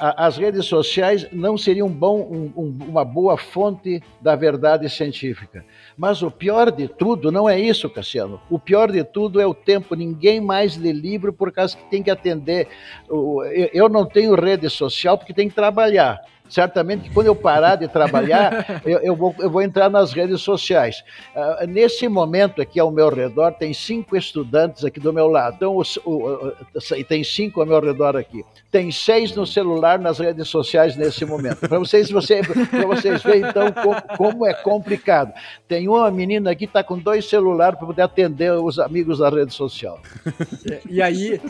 as redes sociais não seriam bom, um, uma boa fonte da verdade científica. Mas o pior de tudo não é isso, Cassiano. O pior de tudo é o tempo. Ninguém mais lê livro por causa que tem que atender. Eu não tenho rede social porque tem que trabalhar certamente que quando eu parar de trabalhar, <laughs> eu, eu, vou, eu vou entrar nas redes sociais. Uh, nesse momento aqui ao meu redor, tem cinco estudantes aqui do meu lado. Então, os, o, o, tem cinco ao meu redor aqui. Tem seis no celular nas redes sociais nesse momento. Para vocês, você, vocês verem, então, como, como, é complicado. Tem uma menina aqui que está com dois celulares para poder atender os amigos da rede social. E aí.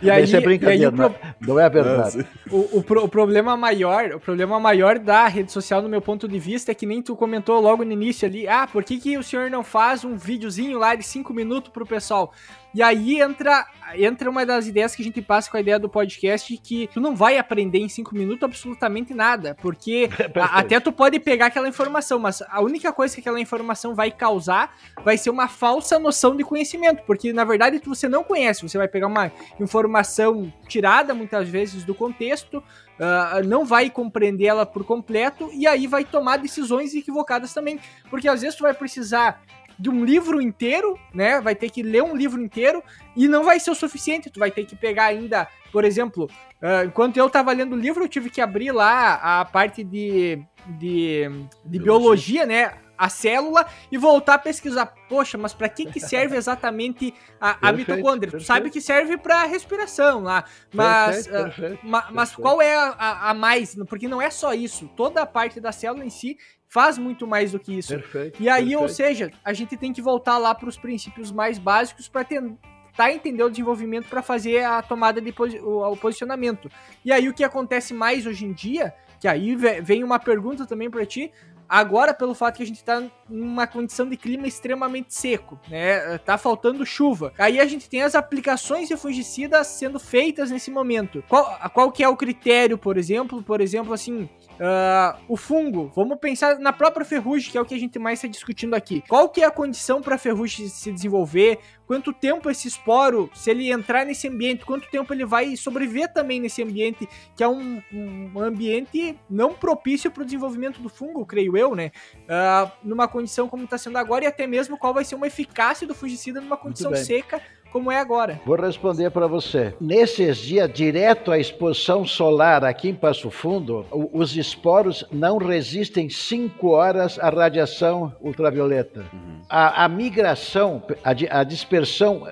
E aí, Isso é brincadeira, aí, pro... não é verdade. O, o, o problema maior, problema maior da rede social, no meu ponto de vista, é que nem tu comentou logo no início ali, ah, por que, que o senhor não faz um videozinho lá de 5 minutos pro pessoal? E aí entra, entra uma das ideias que a gente passa com a ideia do podcast, que tu não vai aprender em cinco minutos absolutamente nada, porque <laughs> a, até tu pode pegar aquela informação, mas a única coisa que aquela informação vai causar vai ser uma falsa noção de conhecimento, porque na verdade você não conhece, você vai pegar uma informação tirada muitas vezes do contexto, uh, não vai compreender ela por completo e aí vai tomar decisões equivocadas também, porque às vezes tu vai precisar de um livro inteiro, né? Vai ter que ler um livro inteiro e não vai ser o suficiente. Tu vai ter que pegar ainda, por exemplo, uh, enquanto eu tava lendo o livro, eu tive que abrir lá a parte de, de, de biologia, né? A célula e voltar a pesquisar. Poxa, mas para que, que <laughs> serve exatamente a, a mitocôndria? Tu sabe que serve para respiração lá, mas, perfeito, perfeito, ma, mas perfeito. qual é a, a mais? Porque não é só isso. Toda a parte da célula em si faz muito mais do que isso. Perfeito. E aí, perfeito. ou seja, a gente tem que voltar lá para os princípios mais básicos para tentar entender o desenvolvimento para fazer a tomada de posi o, posicionamento. E aí o que acontece mais hoje em dia, que aí vem uma pergunta também para ti, Agora, pelo fato que a gente está numa condição de clima extremamente seco, né? Tá faltando chuva. Aí a gente tem as aplicações de fungicidas sendo feitas nesse momento. Qual, qual que é o critério, por exemplo? Por exemplo, assim, Uh, o fungo, vamos pensar na própria ferrugem, que é o que a gente mais está discutindo aqui. Qual que é a condição para a ferrugem se desenvolver? Quanto tempo esse esporo, se ele entrar nesse ambiente, quanto tempo ele vai sobreviver também nesse ambiente, que é um, um ambiente não propício para o desenvolvimento do fungo, creio eu, né? Uh, numa condição como está sendo agora, e até mesmo qual vai ser uma eficácia do fungicida numa condição seca como é agora. Vou responder para você. Nesses dias, direto à exposição solar aqui em Passo Fundo, os esporos não resistem cinco horas à radiação ultravioleta. Uhum. A, a, migração, a, a dispersão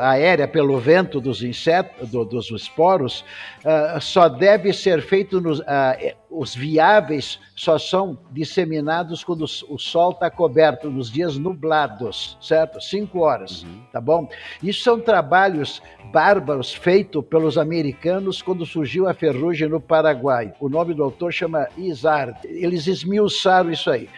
aérea pelo vento dos insetos, do, dos esporos, uh, só deve ser feito nos. Uh, os viáveis só são disseminados quando o sol está coberto, nos dias nublados, certo? Cinco horas, uhum. tá bom? Isso são trabalhos bárbaros feitos pelos americanos quando surgiu a ferrugem no Paraguai. O nome do autor chama Izard. Eles esmiuçaram isso aí.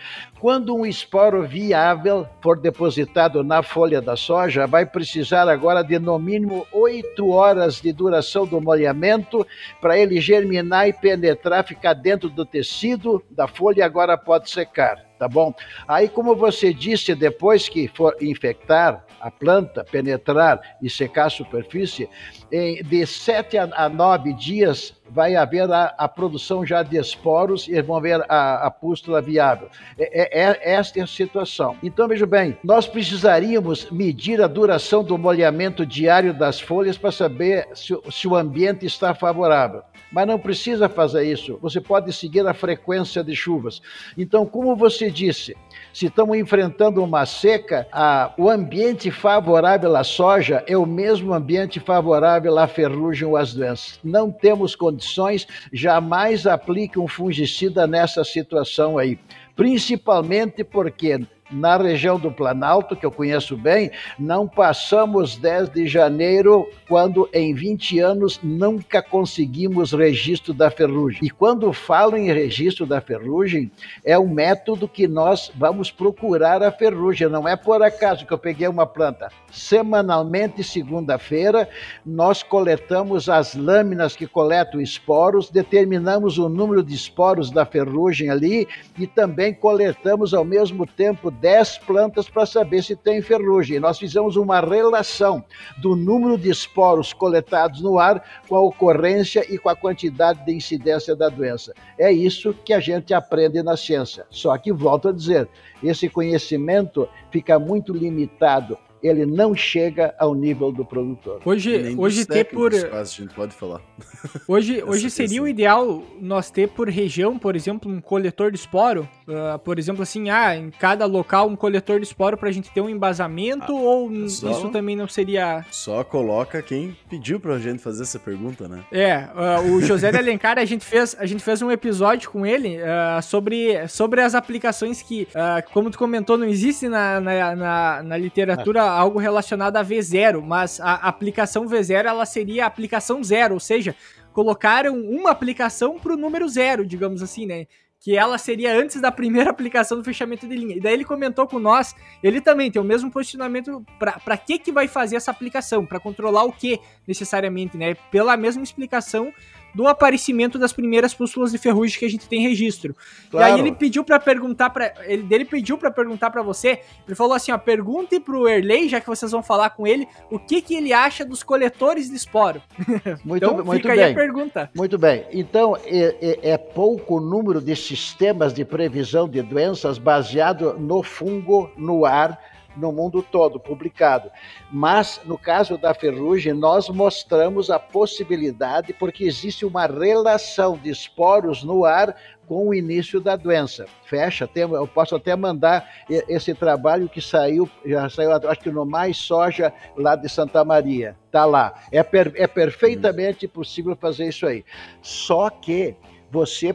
Quando um esporo viável for depositado na folha da soja, vai precisar agora de no mínimo oito horas de duração do molhamento para ele germinar e penetrar, ficar dentro do tecido da folha e agora pode secar tá bom? Aí, como você disse, depois que for infectar a planta, penetrar e secar a superfície, de sete a nove dias vai haver a, a, produção já de esporos e vão ver a, a pústula viável. É, é, é, esta é a situação. Então, veja bem, nós precisaríamos medir a duração do molhamento diário das folhas para saber se, se o ambiente está favorável mas não precisa fazer isso. Você pode seguir a frequência de chuvas. Então, como você disse, se estamos enfrentando uma seca, a, o ambiente favorável à soja é o mesmo ambiente favorável à ferrugem ou às doenças. Não temos condições, jamais aplique um fungicida nessa situação aí. Principalmente porque na região do Planalto, que eu conheço bem, não passamos 10 de janeiro, quando em 20 anos nunca conseguimos registro da ferrugem. E quando falo em registro da ferrugem, é um método que nós vamos procurar a ferrugem, não é por acaso que eu peguei uma planta. Semanalmente, segunda-feira, nós coletamos as lâminas que coletam esporos, determinamos o número de esporos da ferrugem ali e também coletamos ao mesmo tempo 10 plantas para saber se tem ferrugem. Nós fizemos uma relação do número de esporos coletados no ar com a ocorrência e com a quantidade de incidência da doença. É isso que a gente aprende na ciência. Só que, volto a dizer, esse conhecimento fica muito limitado ele não chega ao nível do produtor. Hoje, hoje ter por a gente pode falar. <laughs> Hoje, hoje seria o ideal nós ter por região, por exemplo, um coletor de esporo, uh, por exemplo, assim, ah, em cada local um coletor de esporo para a gente ter um embasamento ah, ou só, isso também não seria? Só coloca quem pediu para a gente fazer essa pergunta, né? É, uh, o José de Alencar a gente fez a gente fez um episódio com ele uh, sobre sobre as aplicações que, como tu comentou, não existe na, na, na, na literatura algo relacionado a V0, mas a aplicação V0 ela seria a aplicação zero, ou seja, colocaram uma aplicação para o número zero, digamos assim, né? Que ela seria antes da primeira <laughs> aplicação do fechamento de linha. E daí ele comentou com nós, ele também tem o mesmo posicionamento para que que vai fazer essa aplicação, para controlar o que necessariamente, né? Pela mesma explicação do aparecimento das primeiras pústulas de ferrugem que a gente tem registro. Claro. E aí ele pediu para perguntar para ele, ele pediu para perguntar para você, ele falou assim, ó, pergunte pro Erley, já que vocês vão falar com ele, o que que ele acha dos coletores de esporo. <laughs> Muito, então, muito fica bem. aí a pergunta. Muito bem. Então, é, é, é pouco o número de sistemas de previsão de doenças baseado no fungo no ar no mundo todo, publicado. Mas, no caso da ferrugem, nós mostramos a possibilidade, porque existe uma relação de esporos no ar com o início da doença. Fecha, eu posso até mandar esse trabalho que saiu, já saiu, acho que no Mais Soja, lá de Santa Maria. Tá lá. É, per, é perfeitamente possível fazer isso aí. Só que você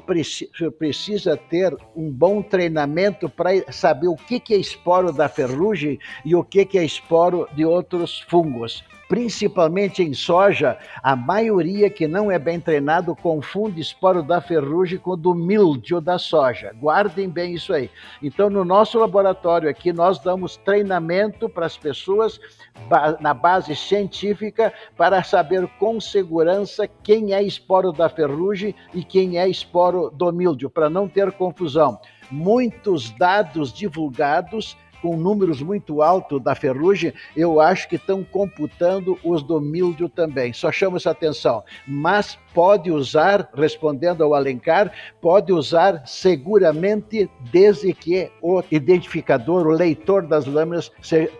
precisa ter um bom treinamento para saber o que é esporo da ferrugem e o que é esporo de outros fungos principalmente em soja, a maioria que não é bem treinado confunde esporo da ferrugem com do mildio da soja. Guardem bem isso aí. Então, no nosso laboratório aqui, nós damos treinamento para as pessoas na base científica para saber com segurança quem é esporo da ferrugem e quem é esporo do mildio, para não ter confusão. Muitos dados divulgados com números muito altos da ferrugem, eu acho que estão computando os do mildio também. Só chamo essa atenção. Mas pode usar, respondendo ao Alencar, pode usar seguramente desde que o identificador, o leitor das lâminas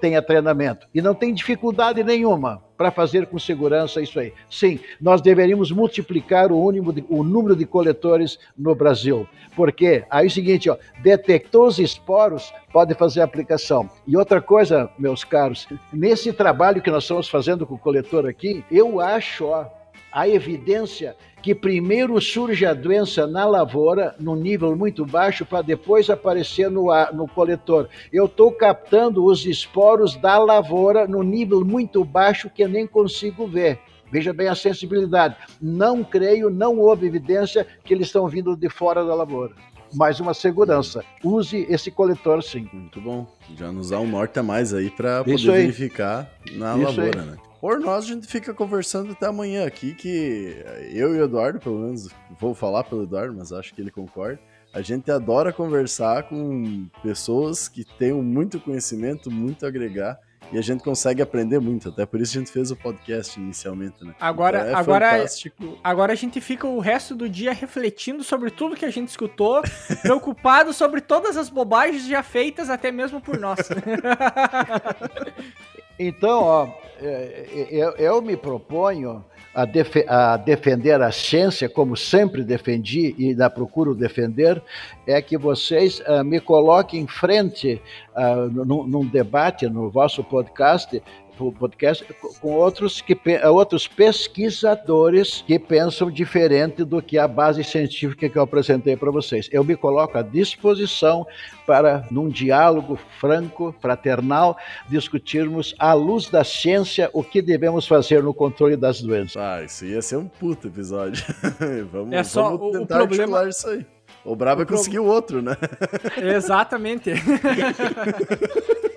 tenha treinamento. E não tem dificuldade nenhuma para fazer com segurança isso aí. Sim, nós deveríamos multiplicar o, de, o, número de coletores no Brasil. Porque aí é o seguinte, ó, detectou os esporos, pode fazer a aplicação. E outra coisa, meus caros, nesse trabalho que nós estamos fazendo com o coletor aqui, eu acho, ó, a evidência que primeiro surge a doença na lavoura, num nível muito baixo, para depois aparecer no, no coletor. Eu estou captando os esporos da lavoura no nível muito baixo que eu nem consigo ver. Veja bem a sensibilidade. Não creio, não houve evidência que eles estão vindo de fora da lavoura. mais uma segurança. Use esse coletor sim. Muito bom. Já nos dá um norte a mais aí para poder aí. verificar na Isso lavoura, aí. né? Por nós, a gente fica conversando até amanhã aqui, que eu e o Eduardo, pelo menos, vou falar pelo Eduardo, mas acho que ele concorda. A gente adora conversar com pessoas que tenham muito conhecimento, muito a agregar, e a gente consegue aprender muito. Até por isso a gente fez o podcast inicialmente, né? Agora, Então é agora, fantástico. agora a gente fica o resto do dia refletindo sobre tudo que a gente escutou, <laughs> preocupado sobre todas as bobagens já feitas até mesmo por nós. <laughs> <laughs> Então, ó, eu, eu me proponho a, defe- a defender a ciência, como sempre defendi e ainda procuro defender, é que vocês ah, me coloquem em frente ah, num, num debate no vosso podcast po- podcast co- com outros, que, pe- outros pesquisadores que pensam diferente do que a base científica que eu apresentei para vocês. Eu me coloco à disposição para, num diálogo franco, fraternal, discutirmos à luz da ciência o que devemos fazer no controle das doenças. Ah, isso ia ser um puto episódio. <laughs> vamos, É só vamos o- o tentar problema- articular isso aí. O Brabo é o outro, né? Exatamente. <laughs>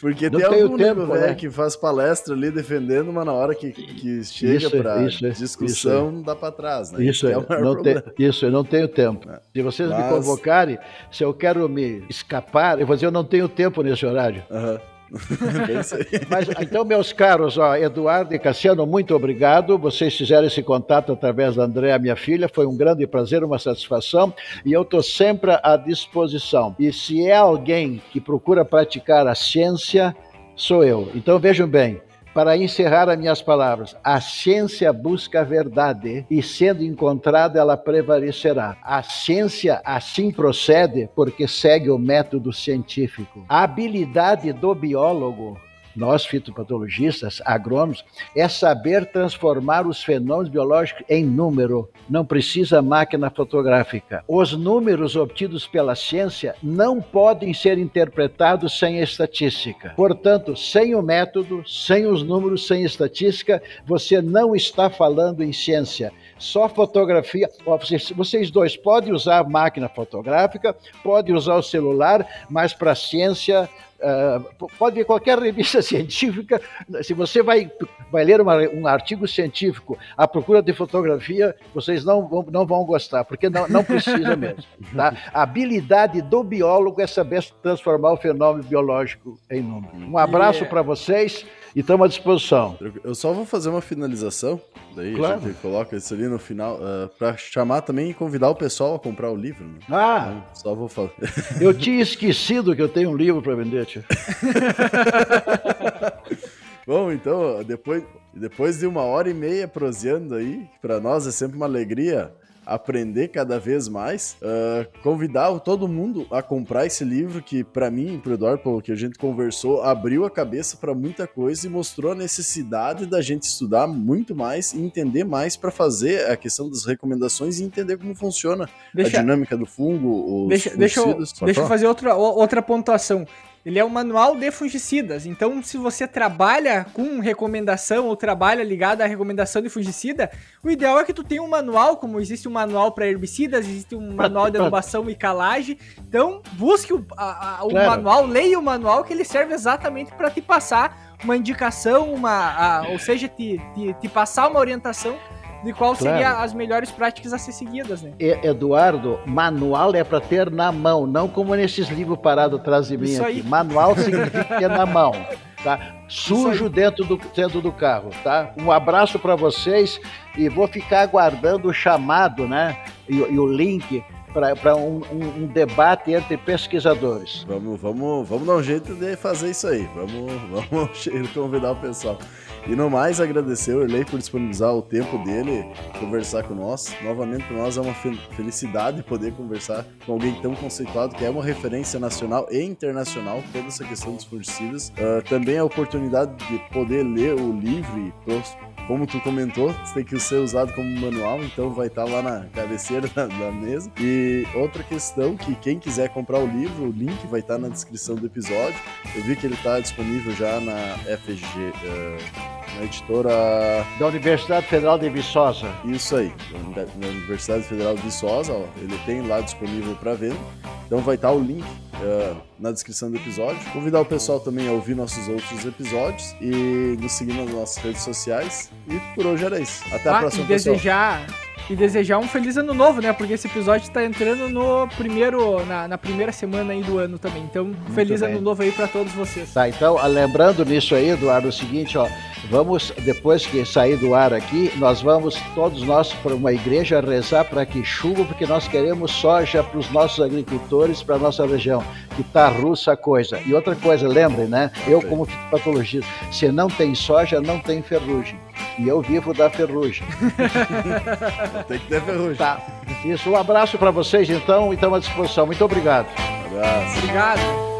Porque Não tem algum tempo, nego velho né? que faz palestra ali defendendo, mas na hora que, que chega Isso, pra isso, discussão, dá pra trás, né? Isso, é, não te- isso, eu não tenho tempo. Se vocês me Mas- convocarem, se eu quero me escapar, eu vou dizer, eu não tenho tempo nesse horário. Aham. <laughs> É. Mas então, meus caros, ó, Eduardo e Cassiano, muito obrigado. Vocês fizeram esse contato através da Andréa, minha filha. Foi um grande prazer, uma satisfação. E eu estou sempre à disposição. E se é alguém que procura praticar a ciência, sou eu. Então vejam bem. Para encerrar as minhas palavras, a ciência busca a verdade e, sendo encontrada, ela prevalecerá. A ciência assim procede porque segue o método científico. A habilidade do biólogo nós fitopatologistas, agrônomos, é saber transformar os fenômenos biológicos em número. Não precisa máquina fotográfica. Os números obtidos pela ciência não podem ser interpretados sem estatística. Portanto, sem o método, sem os números, sem estatística, você não está falando em ciência. Só fotografia. Vocês dois podem usar a máquina fotográfica, podem usar o celular, mas para a ciência Uh, pode ver qualquer revista <laughs> científica, se você vai, vai ler uma, um artigo científico à procura de fotografia, vocês não vão, não vão gostar, porque não, não precisa <laughs> mesmo. Tá? A habilidade do biólogo é saber transformar o fenômeno biológico em número. Um abraço E- para vocês e estamos à disposição. Eu só vou fazer uma finalização, daí Claro. a gente coloca isso ali no final, ah, pra chamar também e convidar o pessoal a comprar o livro. Né? Ah, Então, só vou falar. eu <laughs> tinha esquecido que eu tenho um livro para vender, <laughs> Bom, então, depois, depois de uma hora e meia proseando aí, para nós é sempre uma alegria aprender cada vez mais, ah, convidar todo mundo a comprar esse livro que, para mim e pro Eduardo, pelo que a gente conversou, abriu a cabeça para muita coisa e mostrou a necessidade da gente estudar muito mais e entender mais para fazer a questão das recomendações e entender como funciona a Deixa, dinâmica do fungo, os deixa, deixa, eu, deixa eu fazer outra, o- outra pontuação. Ele é um manual de fungicidas. Então, se você trabalha com recomendação ou trabalha ligado à recomendação de fungicida, o ideal é que tu tenha um manual, como existe um manual para herbicidas, existe um manual de adubação e calagem. Então, busque o, a- a- o Claro. manual, leia o manual, que ele serve exatamente para te passar uma indicação, uma, a- ou seja, te, te, te passar uma orientação de qual Claro. seria as melhores práticas a ser seguidas, né? E- Eduardo, manual é para ter na mão, não como nesses livros parados atrás de mim Isso aqui. aí. Manual significa <laughs> ter na mão, tá? Sujo dentro do, dentro do carro, tá? Um abraço para vocês e vou ficar aguardando o chamado, né? E, e o link para um, um- um debate entre pesquisadores. Vamos, vamos, vamos dar um jeito de fazer isso aí. Vamos, <laughs> vamos convidar o pessoal. E no mais, agradecer o Erlei por disponibilizar o tempo dele, conversar com nós. Novamente, para nós é uma fe- felicidade poder conversar com alguém tão conceituado, que é uma referência nacional e internacional, toda essa questão dos fungicidas. Ah, também a oportunidade de poder ler o livro e como tu comentou, isso tem que ser usado como manual, então vai estar lá na cabeceira <laughs> da, da mesa. E outra questão que quem quiser comprar o livro, o link vai estar na descrição do episódio. Eu vi que ele está disponível já na FG, eh, Na editora. Da Universidade Federal de Viçosa. Isso aí, na Universidade Federal de Viçosa, ó, ele tem lá disponível para venda. Então vai estar o link uh, na descrição do episódio. Convidar o pessoal também a ouvir nossos outros episódios e nos seguir nas nossas redes sociais. E por hoje era isso. Até ah, a próxima, e desejar, pessoal. E desejar um feliz ano novo, né? Porque esse episódio está entrando no primeiro, na, na, primeira semana aí do ano também. Então, Muito feliz bem. ano novo aí para todos vocês. Tá, então, lembrando nisso aí, Eduardo, é o seguinte, ó. Vamos, depois que sair do ar aqui, nós vamos todos nós para uma igreja rezar para que chuva, porque nós queremos soja para os nossos agricultores, para a nossa região, que tá russa a coisa. E outra coisa, lembrem, né? Eu, como patologista, se não tem soja, não tem ferrugem. E eu vivo da ferrugem. <laughs> tem que ter ferrugem. Tá. Isso, um abraço para vocês então e estamos à disposição. Muito obrigado. Um abraço. Obrigado.